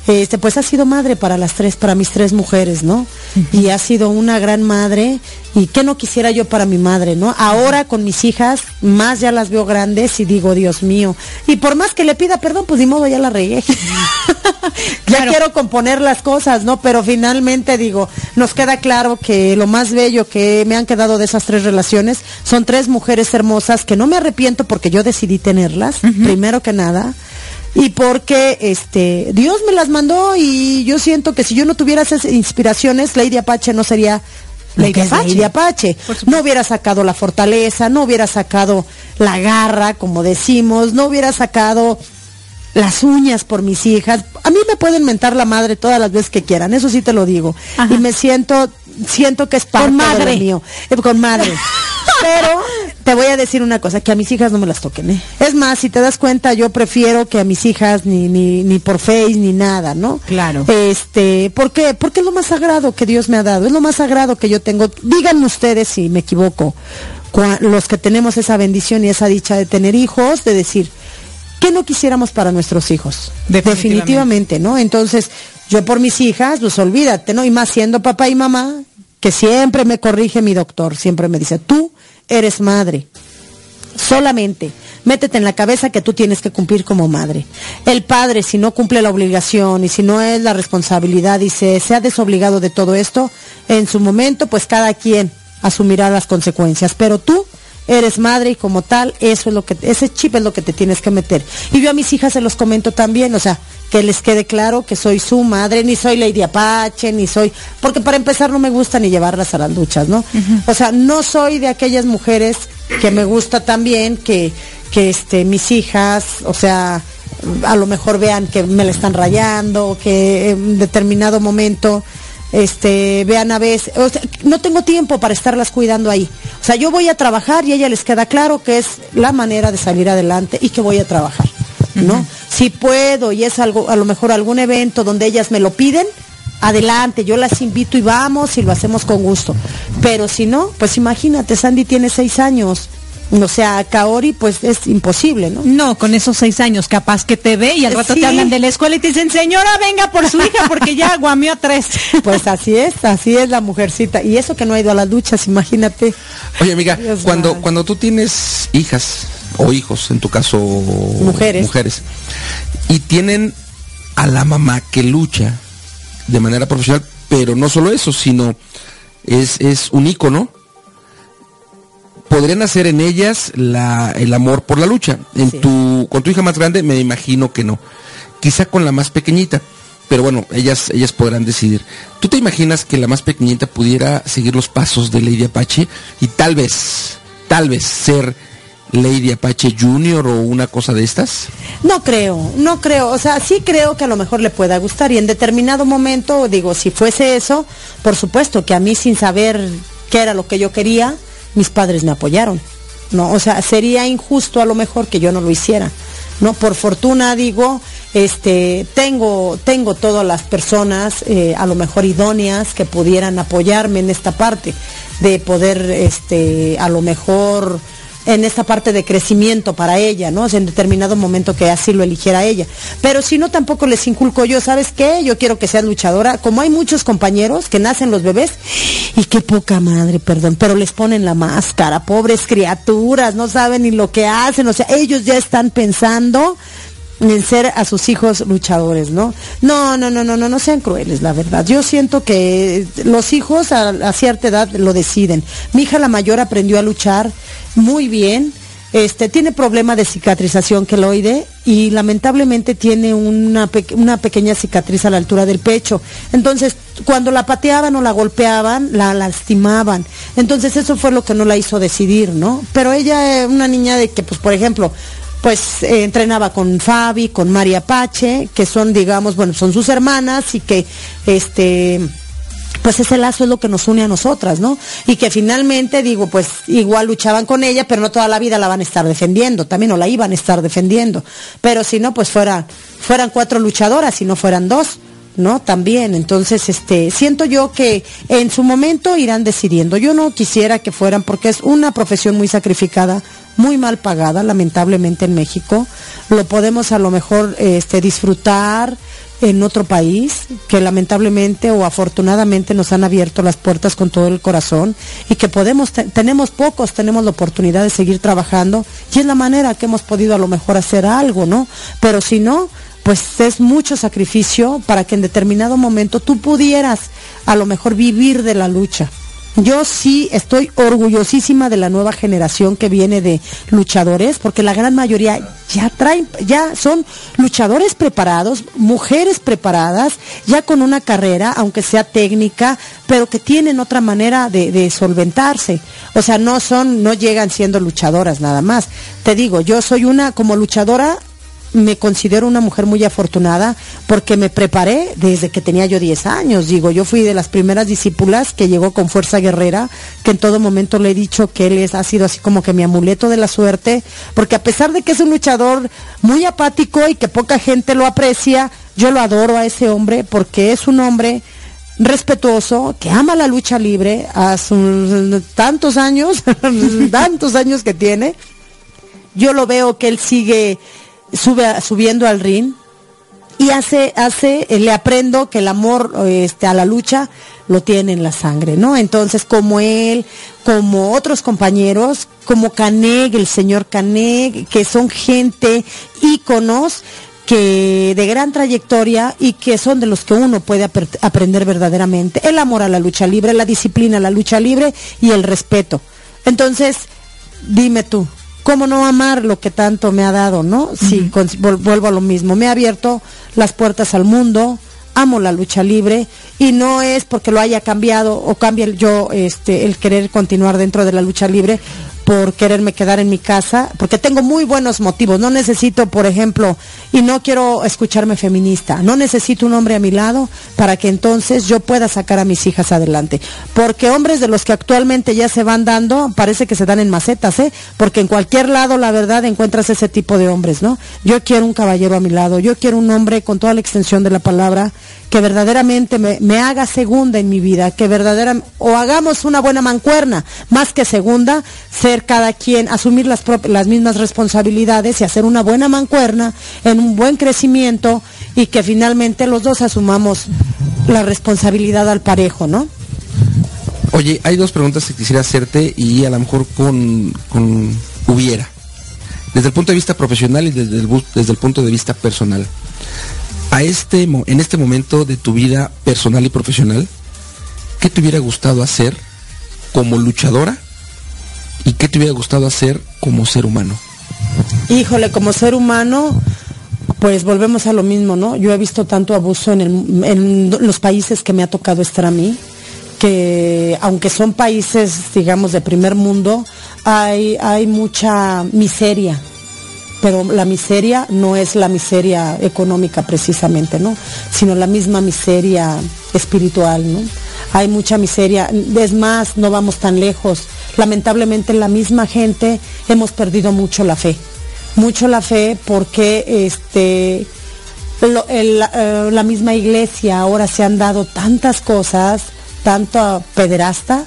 este, pues ha sido madre para las tres, para mis tres mujeres, ¿no? Y ha sido una gran madre y qué no quisiera yo para mi madre, ¿no? Ahora con mis hijas, más ya las veo grandes y digo, Dios mío. Y por más que le pida perdón, pues ni modo, ya la regué. ya quiero componer las cosas, ¿no? Pero finalmente digo, nos queda claro que lo más bello que me han quedado de esas tres relaciones son tres mujeres hermosas que no me arrepiento porque yo decidí tenerlas, primero que nada y porque este Dios me las mandó y yo siento que si yo no tuviera esas inspiraciones, Lady Apache no sería Lady Apache. Lady Apache. No hubiera sacado la fortaleza, no hubiera sacado la garra, como decimos, no hubiera sacado las uñas por mis hijas. A mí me pueden mentar la madre todas las veces que quieran, eso sí te lo digo. Y me siento, siento que es parte con madre. de mío. Eh, con madre. Pero te voy a decir una cosa, que a mis hijas no me las toquen, ¿eh? Es más, si te das cuenta, yo prefiero que a mis hijas ni, ni, ni por face ni nada, ¿no? Claro. Este, ¿por qué? Porque es lo más sagrado que Dios me ha dado, es lo más sagrado que yo tengo. Díganme ustedes si me equivoco, los que tenemos esa bendición y esa dicha de tener hijos, de decir, ¿qué no quisiéramos para nuestros hijos? Definitivamente, ¿no? Entonces, yo por mis hijas, pues olvídate, ¿no? Y más siendo papá y mamá, que siempre me corrige mi doctor, siempre me dice, tú eres madre. Solamente métete en la cabeza que tú tienes que cumplir como madre. El padre, si no cumple la obligación y si no es la responsabilidad y se, se ha desobligado de todo esto, en su momento, pues cada quien asumirá las consecuencias. Pero tú eres madre y como tal, eso es lo que, ese chip es lo que te tienes que meter. Y yo a mis hijas se los comento también, o sea, que les quede claro que soy su madre, ni soy Lady Apache, ni soy, porque para empezar no me gusta ni llevarlas a las duchas, ¿no? O sea, no soy de aquellas mujeres que me gusta también que, que este, mis hijas, o sea, a lo mejor vean que me la están rayando, que en determinado momento este, vean a veces, no tengo tiempo para estarlas cuidando ahí. O sea, yo voy a trabajar y a ella les queda claro que es la manera de salir adelante y que voy a trabajar, ¿no? Si puedo y es algo, a lo mejor algún evento donde ellas me lo piden, adelante, yo las invito y vamos y lo hacemos con gusto. Pero si no, pues imagínate, Sandy tiene seis años, o sea, Kaori, pues es imposible, ¿no? No, con esos seis años, capaz que te ve y al rato te hablan de la escuela y te dicen, señora, venga por su hija porque ya guameó tres. Pues así es, así es la mujercita. Y eso que no ha ido a las duchas, imagínate. Oye, amiga, cuando, cuando tú tienes hijas o hijos, en tu caso mujeres. mujeres, y tienen a la mamá que lucha de manera profesional, pero no solo eso, sino es, es un ícono podrían hacer en ellas el amor por la lucha. En tu, con tu hija más grande me imagino que no. Quizá con la más pequeñita. Pero bueno, ellas, ellas podrán decidir. ¿Tú te imaginas que la más pequeñita pudiera seguir los pasos de Lady Apache y tal vez, tal vez ser Lady Apache Junior o una cosa de estas? No creo, no creo. O sea, sí creo que a lo mejor le pueda gustar y en determinado momento, digo, si fuese eso, por supuesto que a mí sin saber qué era lo que yo quería, mis padres me apoyaron. No, o sea, sería injusto a lo mejor que yo no lo hiciera. No, por fortuna digo, este, tengo, tengo todas las personas, eh, a lo mejor idóneas, que pudieran apoyarme en esta parte, de poder, este, a lo mejor en esta parte de crecimiento para ella, ¿no? en determinado momento que así lo eligiera ella. Pero si no, tampoco les inculco yo, ¿sabes qué? Yo quiero que seas luchadora. Como hay muchos compañeros que nacen los bebés, y qué poca madre, perdón, pero les ponen la máscara, pobres criaturas, no saben ni lo que hacen, o sea, ellos ya están pensando en ser a sus hijos luchadores, ¿no? No, no, no, no, no, no sean crueles, la verdad. Yo siento que los hijos a, cierta edad lo deciden. Mi hija la mayor aprendió a luchar muy bien. Este, tiene problema de cicatrización queloide y lamentablemente tiene una, una pequeña cicatriz a la altura del pecho. Entonces, cuando la pateaban o la golpeaban, la lastimaban. Entonces, eso fue lo que no la hizo decidir, ¿no? Pero ella es una niña de que, pues, por ejemplo, pues eh, entrenaba con Fabi, con María Pache, que son, digamos, bueno, son sus hermanas y que, este, pues ese lazo es lo que nos une a nosotras, ¿no? Y que finalmente, digo, pues igual luchaban con ella, pero no toda la vida la van a estar defendiendo, también no la iban a estar defendiendo. Pero si no, pues fuera, fueran cuatro luchadoras, si no fueran dos, ¿no? También, entonces, este, siento yo que en su momento irán decidiendo. Yo no quisiera que fueran porque es una profesión muy sacrificada, muy mal pagada, lamentablemente en México. Lo podemos a lo mejor este, disfrutar en otro país, que lamentablemente o afortunadamente nos han abierto las puertas con todo el corazón y que podemos, tenemos pocos, tenemos la oportunidad de seguir trabajando y es la manera que hemos podido a lo mejor hacer algo, ¿no? Pero si no, pues es mucho sacrificio para que en determinado momento tú pudieras a lo mejor vivir de la lucha. Yo sí estoy orgullosísima de la nueva generación que viene de luchadores, porque la gran mayoría ya traen, ya son luchadores preparados, mujeres preparadas, ya con una carrera, aunque sea técnica, pero que tienen otra manera de, solventarse. O sea, no son, no llegan siendo luchadoras nada más. Te digo, yo soy una como luchadora me considero una mujer muy afortunada porque me preparé desde que tenía yo 10 años. Digo, yo fui de las primeras discípulas que llegó con fuerza guerrera, que en todo momento le he dicho que él es, ha sido así como que mi amuleto de la suerte, porque a pesar de que es un luchador muy apático y que poca gente lo aprecia, yo lo adoro a ese hombre porque es un hombre respetuoso, que ama la lucha libre, sus tantos años, tantos años que tiene. Yo lo veo que él sigue sube, subiendo al ring y hace, hace, eh, le aprendo que el amor este, a la lucha lo tiene en la sangre, ¿no? Entonces, como él, como otros compañeros, como Caneg, el señor Caneg, que son gente, íconos, que de gran trayectoria y que son de los que uno puede aprender verdaderamente. El amor a la lucha libre, la disciplina a la lucha libre y el respeto. Entonces, dime tú, ¿Cómo no amar lo que tanto me ha dado, no? Sí, vuelvo a lo mismo. Me ha abierto las puertas al mundo, amo la lucha libre y no es porque lo haya cambiado o cambie yo este el querer continuar dentro de la lucha libre por quererme quedar en mi casa, porque tengo muy buenos motivos. No necesito, por ejemplo, y no quiero escucharme feminista, no necesito un hombre a mi lado para que entonces yo pueda sacar a mis hijas adelante. Porque hombres de los que actualmente ya se van dando, parece que se dan en macetas, ¿eh? Porque en cualquier lado, la verdad, encuentras ese tipo de hombres, ¿no? Yo quiero un caballero a mi lado, yo quiero un hombre con toda la extensión de la palabra que verdaderamente me, haga segunda en mi vida, que verdaderamente, o hagamos una buena mancuerna, más que segunda, cada quien, asumir las, las mismas responsabilidades y hacer una buena mancuerna en un buen crecimiento y que finalmente los dos asumamos la responsabilidad al parejo, ¿no? Oye, hay dos preguntas que quisiera hacerte y a lo mejor con, hubiera. Desde el punto de vista profesional y desde el, desde el punto de vista personal a este, en este momento de tu vida personal y profesional, ¿qué te hubiera gustado hacer como luchadora y qué te hubiera gustado hacer como ser humano? Híjole, como ser humano, pues volvemos a lo mismo, ¿no? Yo he visto tanto abuso en, los países que me ha tocado estar a mí, que aunque son países, digamos, de primer mundo, hay, hay mucha miseria, pero la miseria no es la miseria económica precisamente, ¿no? Sino la misma miseria espiritual, ¿no? Hay mucha miseria, es más, no vamos tan lejos. Lamentablemente la misma gente hemos perdido mucho la fe, mucho la fe porque este eh, la misma iglesia ahora se han dado tantas cosas, tanto pederasta,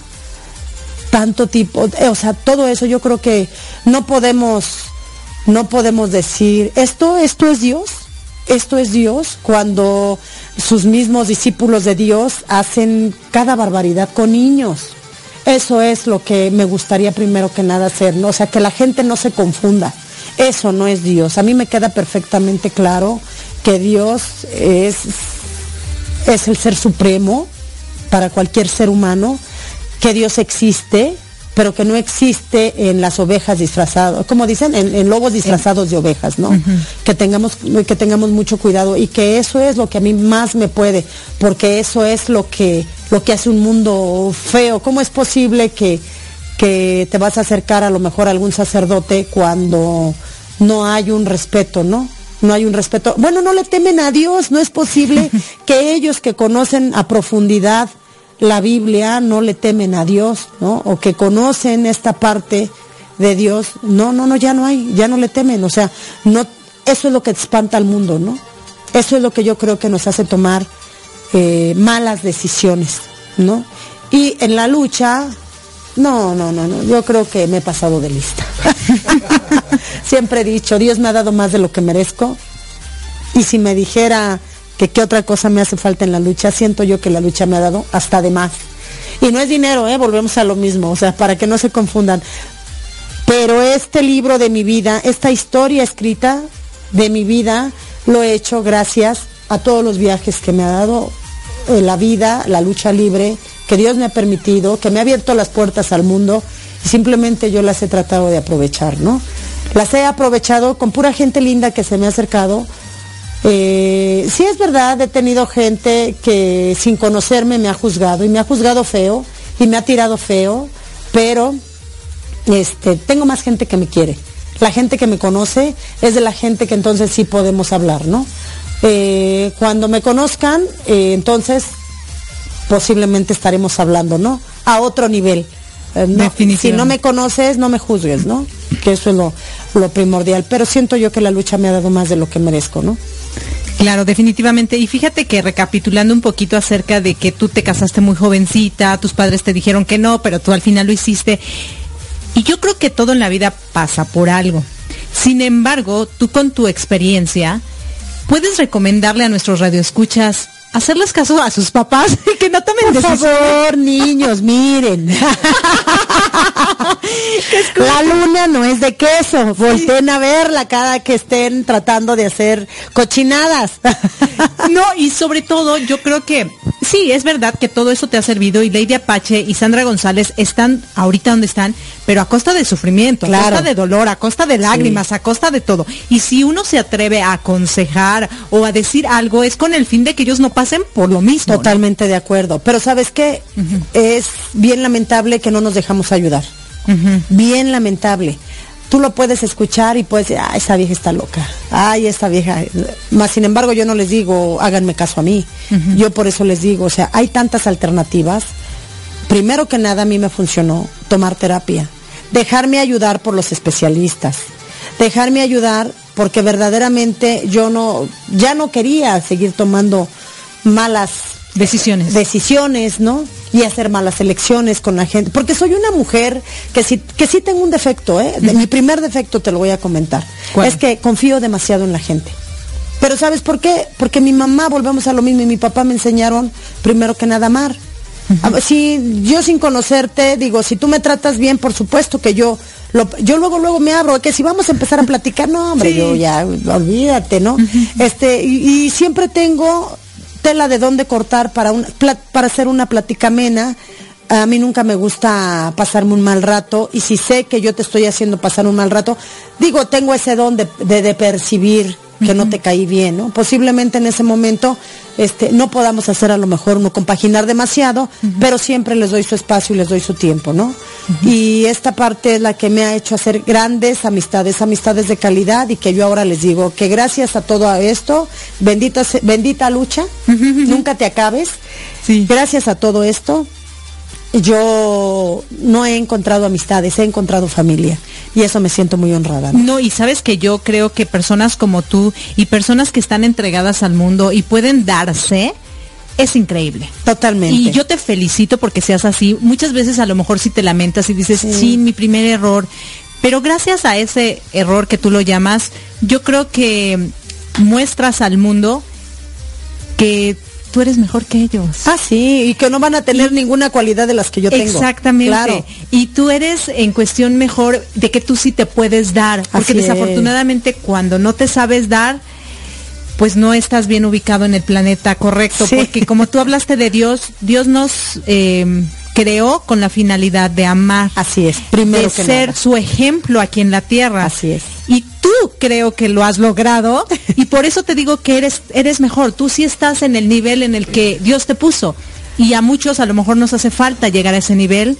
tanto tipo, o sea, todo eso yo creo que no podemos no podemos decir, esto, esto es Dios, esto es Dios, cuando sus mismos discípulos de Dios hacen cada barbaridad con niños. Eso es lo que me gustaría primero que nada hacer, ¿no? O sea, que la gente no se confunda. Eso no es Dios. A mí me queda perfectamente claro que Dios es, es el ser supremo para cualquier ser humano, que Dios existe, pero que no existe en las ovejas disfrazadas, como dicen, en, lobos disfrazados de ovejas, ¿no? Que tengamos, que tengamos mucho cuidado y que eso es lo que a mí más me puede, porque eso es lo que, lo que hace un mundo feo. ¿Cómo es posible que, que te vas a acercar a lo mejor a algún sacerdote cuando no hay un respeto, ¿no? no hay un respeto. Bueno, no le temen a Dios, no es posible que ellos que conocen a profundidad la Biblia no le temen a Dios, ¿no? O que conocen esta parte de Dios, no, no, no, ya no hay, ya no le temen, o sea, no, eso es lo que espanta al mundo, ¿no? Eso es lo que yo creo que nos hace tomar eh, malas decisiones, ¿no? Y en la lucha, no, no, no, no, yo creo que me he pasado de lista. Siempre he dicho, Dios me ha dado más de lo que merezco. Y si me dijera que qué otra cosa me hace falta en la lucha, siento yo que la lucha me ha dado hasta de más. Y no es dinero, ¿eh? volvemos a lo mismo, o sea, para que no se confundan. Pero este libro de mi vida, esta historia escrita de mi vida, lo he hecho gracias a todos los viajes que me ha dado eh, la vida, la lucha libre, que Dios me ha permitido, que me ha abierto las puertas al mundo y simplemente yo las he tratado de aprovechar, ¿no? Las he aprovechado con pura gente linda que se me ha acercado. Eh, sí es verdad, he tenido gente que sin conocerme me ha juzgado y me ha juzgado feo y me ha tirado feo, pero este, tengo más gente que me quiere. La gente que me conoce es de la gente que entonces sí podemos hablar, ¿no? Eh, cuando me conozcan, eh, entonces posiblemente estaremos hablando, ¿no? A otro nivel. Eh, si no me conoces, no me juzgues, ¿no? Que eso es lo, lo primordial. Pero siento yo que la lucha me ha dado más de lo que merezco, ¿no? Claro, definitivamente. Y fíjate que recapitulando un poquito acerca de que tú te casaste muy jovencita, tus padres te dijeron que no, pero tú al final lo hiciste. Y yo creo que todo en la vida pasa por algo. Sin embargo, tú con tu experiencia, puedes recomendarle a nuestros radioescuchas hacerles caso a sus papás y que no tomen Por favor, niños, miren. la luna no es de queso. Volten a verla cada que estén tratando de hacer cochinadas. no, y sobre todo, yo creo que sí, es verdad que todo eso te ha servido y Lady Apache y Sandra González están ahorita donde están, pero a costa de sufrimiento, a costa de dolor, a costa de lágrimas, a costa de todo. Y si uno se atreve a aconsejar o a decir algo, es con el fin de que ellos no pasen por lo mismo. Totalmente de acuerdo. Pero sabes qué? Es bien lamentable que no nos dejamos ayudar. Bien lamentable. Tú lo puedes escuchar y puedes decir, ah, esa vieja está loca. Ay, esta vieja. Más sin embargo, yo no les digo, háganme caso a mí. Yo por eso les digo, o sea, hay tantas alternativas. Primero que nada, a mí me funcionó tomar terapia. Dejarme ayudar por los especialistas. Dejarme ayudar porque verdaderamente yo no, ya no quería seguir tomando malas decisiones. Decisiones, ¿no? Y hacer malas elecciones con la gente. Porque soy una mujer que sí, que sí tengo un defecto, ¿eh? Mi primer defecto te lo voy a comentar. Es que confío demasiado en la gente. Pero ¿sabes por qué? Porque mi mamá, volvemos a lo mismo, y mi papá me enseñaron primero que nada amar. Si yo sin conocerte, digo, si tú me tratas bien, por supuesto que yo, yo luego, luego me abro, que si vamos a empezar a platicar, no, hombre, yo ya, olvídate, ¿no? Este, y, siempre tengo tela de dónde cortar para, un, para hacer una plática amena. A mí nunca me gusta pasarme un mal rato y si sé que yo te estoy haciendo pasar un mal rato, digo, tengo ese don de, de, percibir que no te caí bien, ¿no? Posiblemente en ese momento este, no podamos hacer a lo mejor uno compaginar demasiado, pero siempre les doy su espacio y les doy su tiempo, ¿no? Y esta parte es la que me ha hecho hacer grandes amistades, amistades de calidad y que yo ahora les digo que gracias a todo esto, bendita, bendita lucha, nunca te acabes. Gracias a todo esto, yo no he encontrado amistades, he encontrado familia y eso me siento muy honrada. ¿no? y sabes que yo creo que personas como tú y personas que están entregadas al mundo y pueden darse, es increíble. Totalmente. Y yo te felicito porque seas así. Muchas veces a lo mejor si te lamentas y dices, sí. mi primer error. Pero gracias a ese error que tú lo llamas, yo creo que muestras al mundo que tú eres mejor que ellos. Ah, sí, y que no van a tener ninguna cualidad de las que yo tengo. Exactamente. Claro. Y tú eres en cuestión mejor de que tú sí te puedes dar, porque desafortunadamente cuando no te sabes dar, pues no estás bien ubicado en el planeta correcto, porque como tú hablaste de Dios, Dios nos eh, creó con la finalidad de amar. Así es, primero de ser su ejemplo aquí en la tierra. Así es. Y tú creo que lo has logrado y por eso te digo que eres eres mejor. Tú sí estás en el nivel en el que Dios te puso y a muchos a lo mejor nos hace falta llegar a ese nivel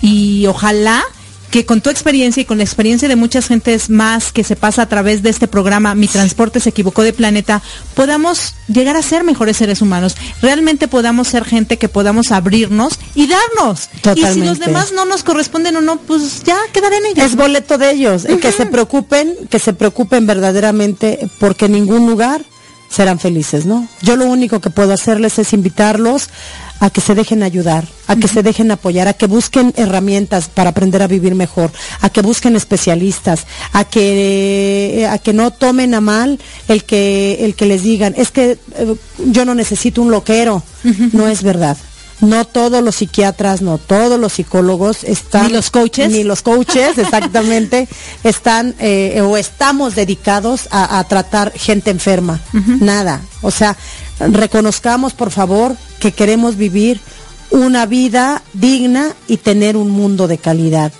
y ojalá que con tu experiencia y con la experiencia de muchas gentes más que se pasa a través de este programa Mi Transporte se equivocó de planeta, podamos llegar a ser mejores seres humanos. Realmente podamos ser gente que podamos abrirnos y darnos. Y si los demás no nos corresponden o no, pues ya quedaré en ellos. Es boleto de ellos. Que se preocupen, que se preocupen verdaderamente porque en ningún lugar serán felices, ¿no? Yo lo único que puedo hacerles es invitarlos a que se dejen ayudar, a que se dejen apoyar, a que busquen herramientas para aprender a vivir mejor, a que busquen especialistas, a que a que no tomen a mal el que el que les digan, es que eh, yo no necesito un loquero, no es verdad no todos los psiquiatras, no todos los psicólogos están... Ni los coaches. Ni los coaches, exactamente, están eh, o estamos dedicados a, tratar gente enferma. Nada. O sea, reconozcamos, por favor, que queremos vivir una vida digna y tener un mundo de calidad.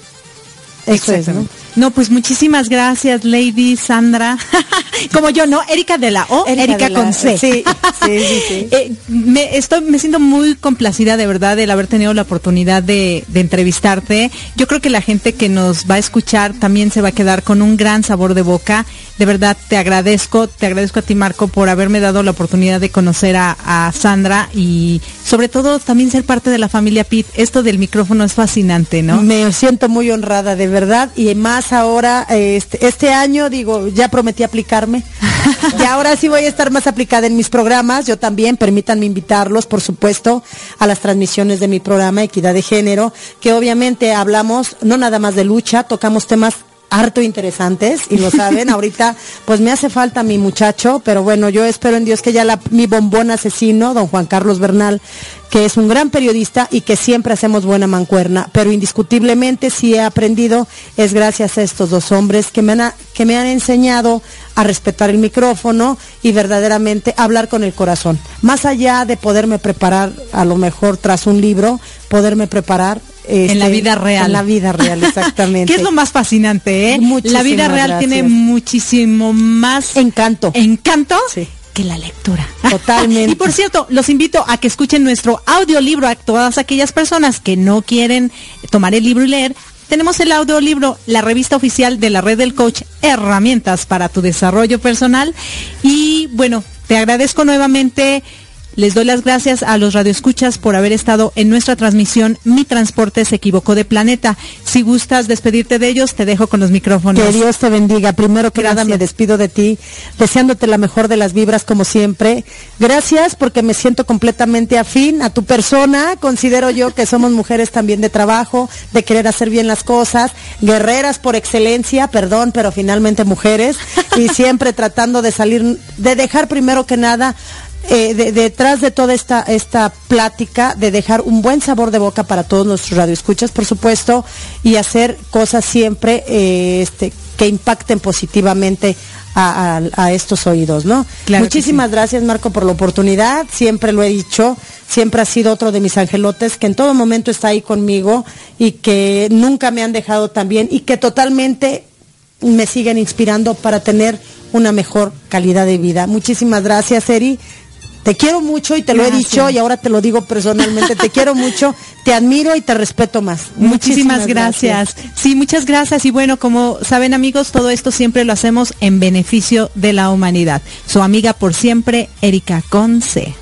Eso es, ¿no? No, pues muchísimas gracias, Lady Sandra. Como yo, ¿no? Erika de la O, Erika, con C. Sí, sí, sí. Eh, me, estoy, me siento muy complacida de verdad el haber tenido la oportunidad de, de, entrevistarte. Yo creo que la gente que nos va a escuchar también se va a quedar con un gran sabor de boca. De verdad, te agradezco, te agradezco a ti, Marco, por haberme dado la oportunidad de conocer a, a Sandra y sobre todo también ser parte de la familia Pitt. Esto del micrófono es fascinante, ¿no? Me siento muy honrada, de verdad, y más ahora, este, este año, digo, ya prometí aplicarme. y ahora sí voy a estar más aplicada en mis programas. Yo también, permítanme invitarlos, por supuesto, a las transmisiones de mi programa Equidad de Género, que obviamente hablamos no nada más de lucha, tocamos temas harto interesantes y lo saben. Ahorita pues me hace falta mi muchacho, pero bueno, yo espero en Dios que ya la, mi bombón asesino, don Juan Carlos Bernal, que es un gran periodista y que siempre hacemos buena mancuerna, pero indiscutiblemente si he aprendido es gracias a estos dos hombres que me han, que me han enseñado a respetar el micrófono y verdaderamente hablar con el corazón. Más allá de poderme preparar a lo mejor tras un libro, poderme preparar en la este, vida real. En la vida real, exactamente. ¿Qué es lo más fascinante, eh? la vida real tiene muchísimo más encanto. Encanto. que la lectura. Totalmente. y por cierto, los invito a que escuchen nuestro audiolibro a todas aquellas personas que no quieren tomar el libro y leer. Tenemos el audiolibro, la revista oficial de la red del coach, herramientas para tu desarrollo personal. Y bueno, te agradezco nuevamente les doy las gracias a los radioescuchas por haber estado en nuestra transmisión Mi Transporte se equivocó de planeta. Si gustas despedirte de ellos, te dejo con los micrófonos. Que Dios te bendiga. Primero que nada me despido de ti, deseándote la mejor de las vibras como siempre. Gracias porque me siento completamente afín a tu persona. Considero yo que somos mujeres también de trabajo, de querer hacer bien las cosas, guerreras por excelencia, perdón, pero finalmente mujeres y siempre tratando de salir, de dejar primero que nada eh, detrás de toda esta, esta plática, de dejar un buen sabor de boca para todos nuestros radioescuchas, por supuesto, y hacer cosas siempre eh, este, que impacten positivamente a, estos oídos, ¿no? Muchísimas gracias, Marco, por la oportunidad. Siempre lo he dicho, siempre ha sido otro de mis angelotes que en todo momento está ahí conmigo y que nunca me han dejado tan bien y que totalmente me siguen inspirando para tener una mejor calidad de vida. Muchísimas gracias, Eri. Te quiero mucho y te lo he dicho y ahora te lo digo personalmente. Te quiero mucho, te admiro y te respeto más. Muchísimas, gracias. Sí, muchas gracias. Y bueno, como saben amigos, todo esto siempre lo hacemos en beneficio de la humanidad. Su amiga por siempre, Erika Conce.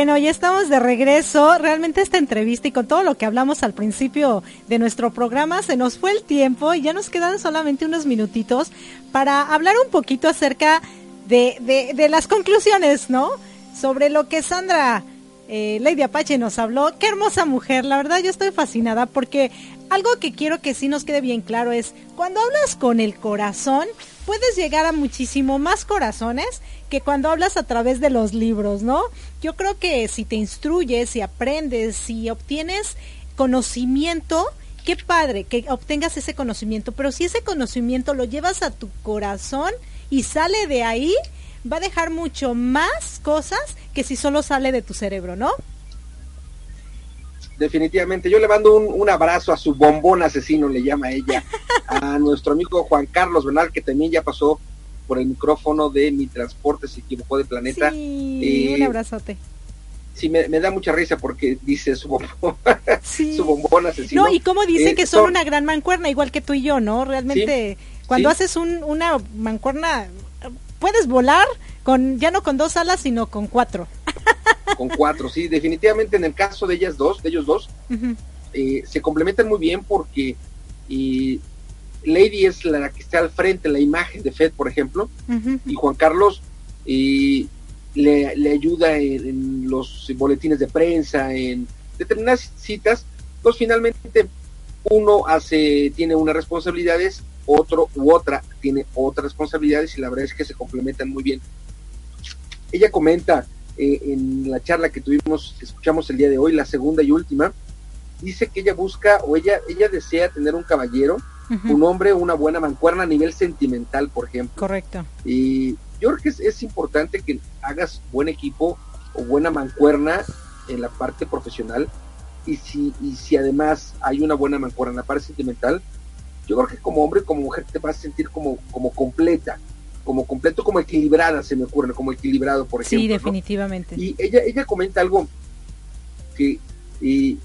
Bueno, ya estamos de regreso. Realmente esta entrevista y con todo lo que hablamos al principio de nuestro programa, se nos fue el tiempo y ya nos quedan solamente unos minutitos para hablar un poquito acerca de, de, las conclusiones, ¿no? Sobre lo que Sandra eh, Lady Apache nos habló. Qué hermosa mujer, la verdad yo estoy fascinada porque algo que quiero que sí nos quede bien claro es, cuando hablas con el corazón, puedes llegar a muchísimo más corazones que cuando hablas a través de los libros, ¿no? Yo creo que si te instruyes, si aprendes, si obtienes conocimiento, qué padre que obtengas ese conocimiento, pero si ese conocimiento lo llevas a tu corazón y sale de ahí, va a dejar mucho más cosas que si solo sale de tu cerebro, ¿no? Definitivamente, yo le mando un, abrazo a su bombón asesino, le llama ella, a nuestro amigo Juan Carlos Bernal, que también ya pasó por el micrófono de Mi Transporte se equivocó de planeta. Sí, un abrazote. Sí, me, da mucha risa porque dice su bombón, su bombón asesino. No, y como dice eh, que son, una gran mancuerna, igual que tú y yo, ¿no? Realmente, cuando haces un, una mancuerna, puedes volar con ya no con dos alas, sino con cuatro. con cuatro, sí, definitivamente en el caso de ellas dos, de ellos dos, eh, se complementan muy bien porque y Lady es la que está al frente, la imagen de Fed, por ejemplo, y Juan Carlos y le, le, ayuda en, los boletines de prensa, en determinadas citas, pues finalmente uno hace, tiene unas responsabilidades, otro u otra tiene otras responsabilidades y la verdad es que se complementan muy bien. Ella comenta eh, en la charla que tuvimos, escuchamos el día de hoy, la segunda y última, dice que ella busca o ella, ella desea tener un caballero, un hombre, una buena mancuerna a nivel sentimental, por ejemplo. Correcto. Y yo creo que es, importante que hagas buen equipo o buena mancuerna en la parte profesional y si, y si además hay una buena mancuerna en la parte sentimental, yo creo que como hombre y como mujer te vas a sentir como, como completa, como completo, como equilibrada, se me ocurre, como equilibrado, por ejemplo. Sí, definitivamente. Y ella, ella comenta algo que y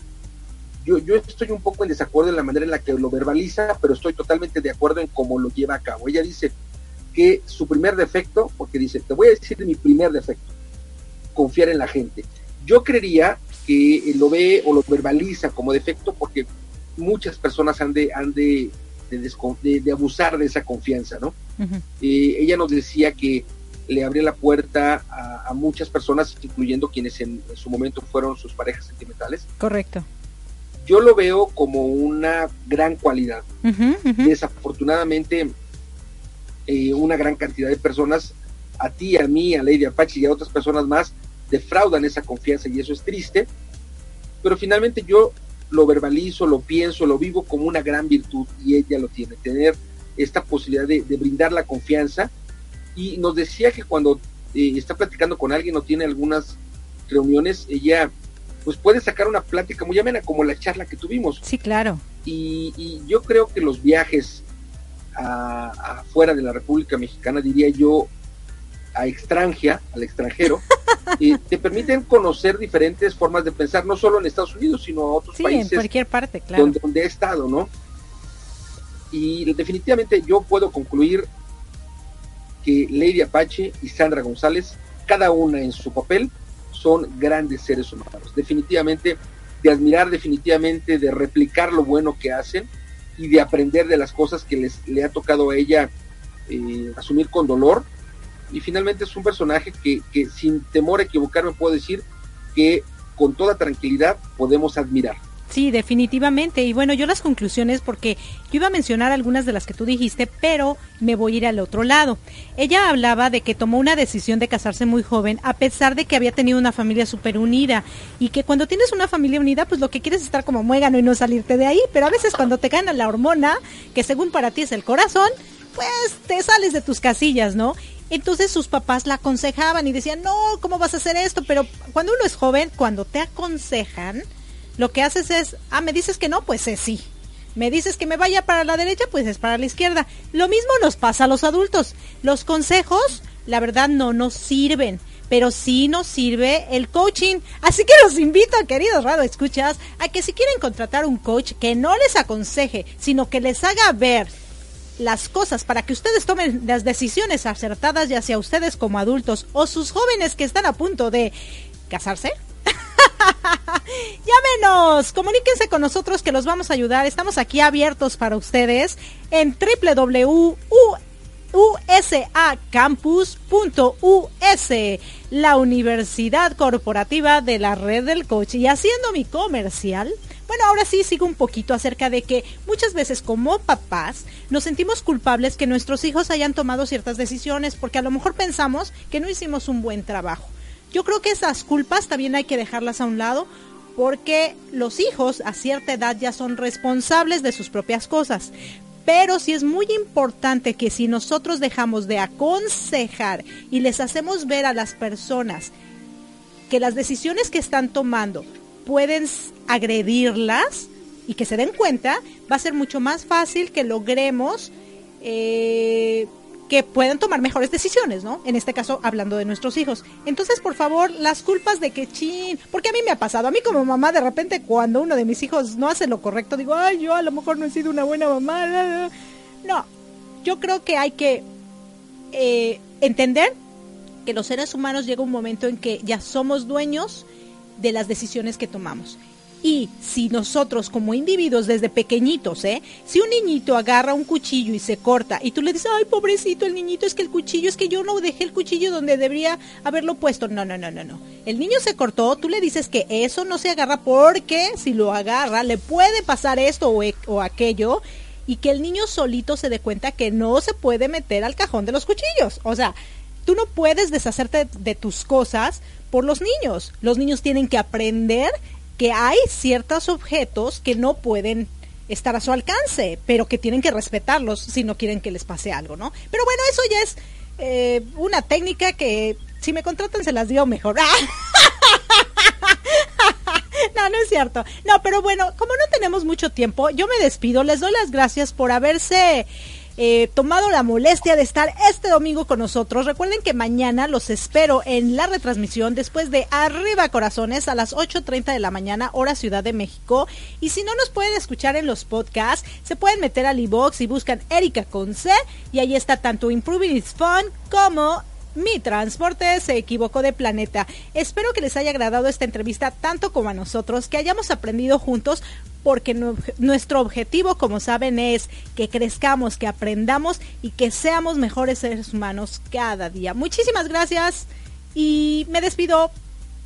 yo, yo estoy un poco en desacuerdo en la manera en la que lo verbaliza, pero estoy totalmente de acuerdo en cómo lo lleva a cabo. Ella dice que su primer defecto, porque dice, te voy a decir mi primer defecto, confiar en la gente. Yo creería que lo ve o lo verbaliza como defecto porque muchas personas han de, han de, de, abusar de esa confianza, ¿no? Eh, ella nos decía que le abría la puerta a, muchas personas, incluyendo quienes en, su momento fueron sus parejas sentimentales. Correcto yo lo veo como una gran cualidad. Desafortunadamente, eh, una gran cantidad de personas, a ti, a mí, a Lady Apache y a otras personas más, defraudan esa confianza y eso es triste. Pero finalmente yo lo verbalizo, lo pienso, lo vivo como una gran virtud y ella lo tiene, tener esta posibilidad de, brindar la confianza. Y nos decía que cuando eh, está platicando con alguien o tiene algunas reuniones, ella pues puede sacar una plática muy amena como la charla que tuvimos. Sí, claro. Y, yo creo que los viajes afuera de la República Mexicana, diría yo, a extranjera, al extranjero, eh, te permiten conocer diferentes formas de pensar, no solo en Estados Unidos, sino a otros países. en cualquier parte, claro. Donde, he estado, ¿no? Y definitivamente yo puedo concluir que Lady Apache y Sandra González, cada una en su papel, son grandes seres humanos. Definitivamente de admirar, definitivamente de replicar lo bueno que hacen y de aprender de las cosas que les le ha tocado a ella eh, asumir con dolor. Y finalmente es un personaje que, que sin temor a equivocarme puedo decir que con toda tranquilidad podemos admirar. Sí, definitivamente. Y bueno, yo las conclusiones, porque yo iba a mencionar algunas de las que tú dijiste, pero me voy a ir al otro lado. Ella hablaba de que tomó una decisión de casarse muy joven, a pesar de que había tenido una familia súper unida. Y que cuando tienes una familia unida, pues lo que quieres es estar como muégano y no salirte de ahí. Pero a veces cuando te gana la hormona, que según para ti es el corazón, pues te sales de tus casillas, ¿no? Entonces sus papás la aconsejaban y decían, no, ¿cómo vas a hacer esto? Pero cuando uno es joven, cuando te aconsejan, lo que haces es, ah, me dices que no, pues es sí. Me dices que me vaya para la derecha, pues es para la izquierda. Lo mismo nos pasa a los adultos. Los consejos, la verdad, no nos sirven, pero sí nos sirve el coaching. Así que los invito, queridos Radio Escuchas, a que si quieren contratar un coach que no les aconseje, sino que les haga ver las cosas para que ustedes tomen las decisiones acertadas, ya sea ustedes como adultos o sus jóvenes que están a punto de casarse, Llámenos, comuníquense con nosotros que los vamos a ayudar. Estamos aquí abiertos para ustedes en www.usacampus.us, la Universidad Corporativa de la Red del Coach. Y haciendo mi comercial, bueno, ahora sí sigo un poquito acerca de que muchas veces como papás nos sentimos culpables que nuestros hijos hayan tomado ciertas decisiones porque a lo mejor pensamos que no hicimos un buen trabajo. Yo creo que esas culpas también hay que dejarlas a un lado porque los hijos a cierta edad ya son responsables de sus propias cosas. Pero sí es muy importante que si nosotros dejamos de aconsejar y les hacemos ver a las personas que las decisiones que están tomando pueden agredirlas y que se den cuenta, va a ser mucho más fácil que logremos eh, que puedan tomar mejores decisiones, ¿no? En este caso, hablando de nuestros hijos. Entonces, por favor, las culpas de que chin, porque a mí me ha pasado, a mí como mamá, de repente cuando uno de mis hijos no hace lo correcto, digo, ay, yo a lo mejor no he sido una buena mamá. No, yo creo que hay que eh, entender que los seres humanos llega un momento en que ya somos dueños de las decisiones que tomamos. Y si nosotros como individuos desde pequeñitos, ¿eh? Si un niñito agarra un cuchillo y se corta y tú le dices, ay, pobrecito el niñito, es que el cuchillo, es que yo no dejé el cuchillo donde debería haberlo puesto. No, no, no, no, no. El niño se cortó, tú le dices que eso no se agarra porque si lo agarra le puede pasar esto o, e, o aquello y que el niño solito se dé cuenta que no se puede meter al cajón de los cuchillos. O sea, tú no puedes deshacerte de tus cosas por los niños. Los niños tienen que aprender que hay ciertos objetos que no pueden estar a su alcance, pero que tienen que respetarlos si no quieren que les pase algo, ¿no? Pero bueno, eso ya es eh, una técnica que si me contratan se las digo mejor. no, no es cierto. No, pero bueno, como no tenemos mucho tiempo, yo me despido. Les doy las gracias por haberse eh, tomado la molestia de estar este domingo con nosotros. Recuerden que mañana los espero en la retransmisión después de Arriba Corazones a las 8.30 de la mañana, hora Ciudad de México. Y si no nos pueden escuchar en los podcasts, se pueden meter al iBox y buscan Erika con C y ahí está tanto Improving It's Fun como mi transporte se equivocó de planeta. Espero que les haya agradado esta entrevista tanto como a nosotros, que hayamos aprendido juntos, porque nuestro objetivo, como saben, es que crezcamos, que aprendamos y que seamos mejores seres humanos cada día. Muchísimas gracias y me despido.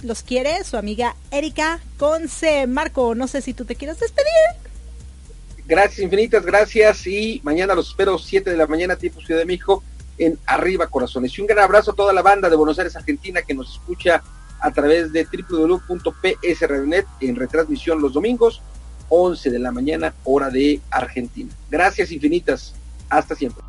Los quiere su amiga Erika Conce. Marco, no sé si tú te quieres despedir. Gracias infinitas, gracias y mañana los espero 7 de la mañana tiempo Ciudad de México en Arriba Corazones. Y un gran abrazo a toda la banda de Buenos Aires, Argentina, que nos escucha a través de www.psrednet en retransmisión los domingos, 11 de la mañana, hora de Argentina. Gracias infinitas. Hasta siempre.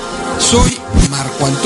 soy Marco Antonio.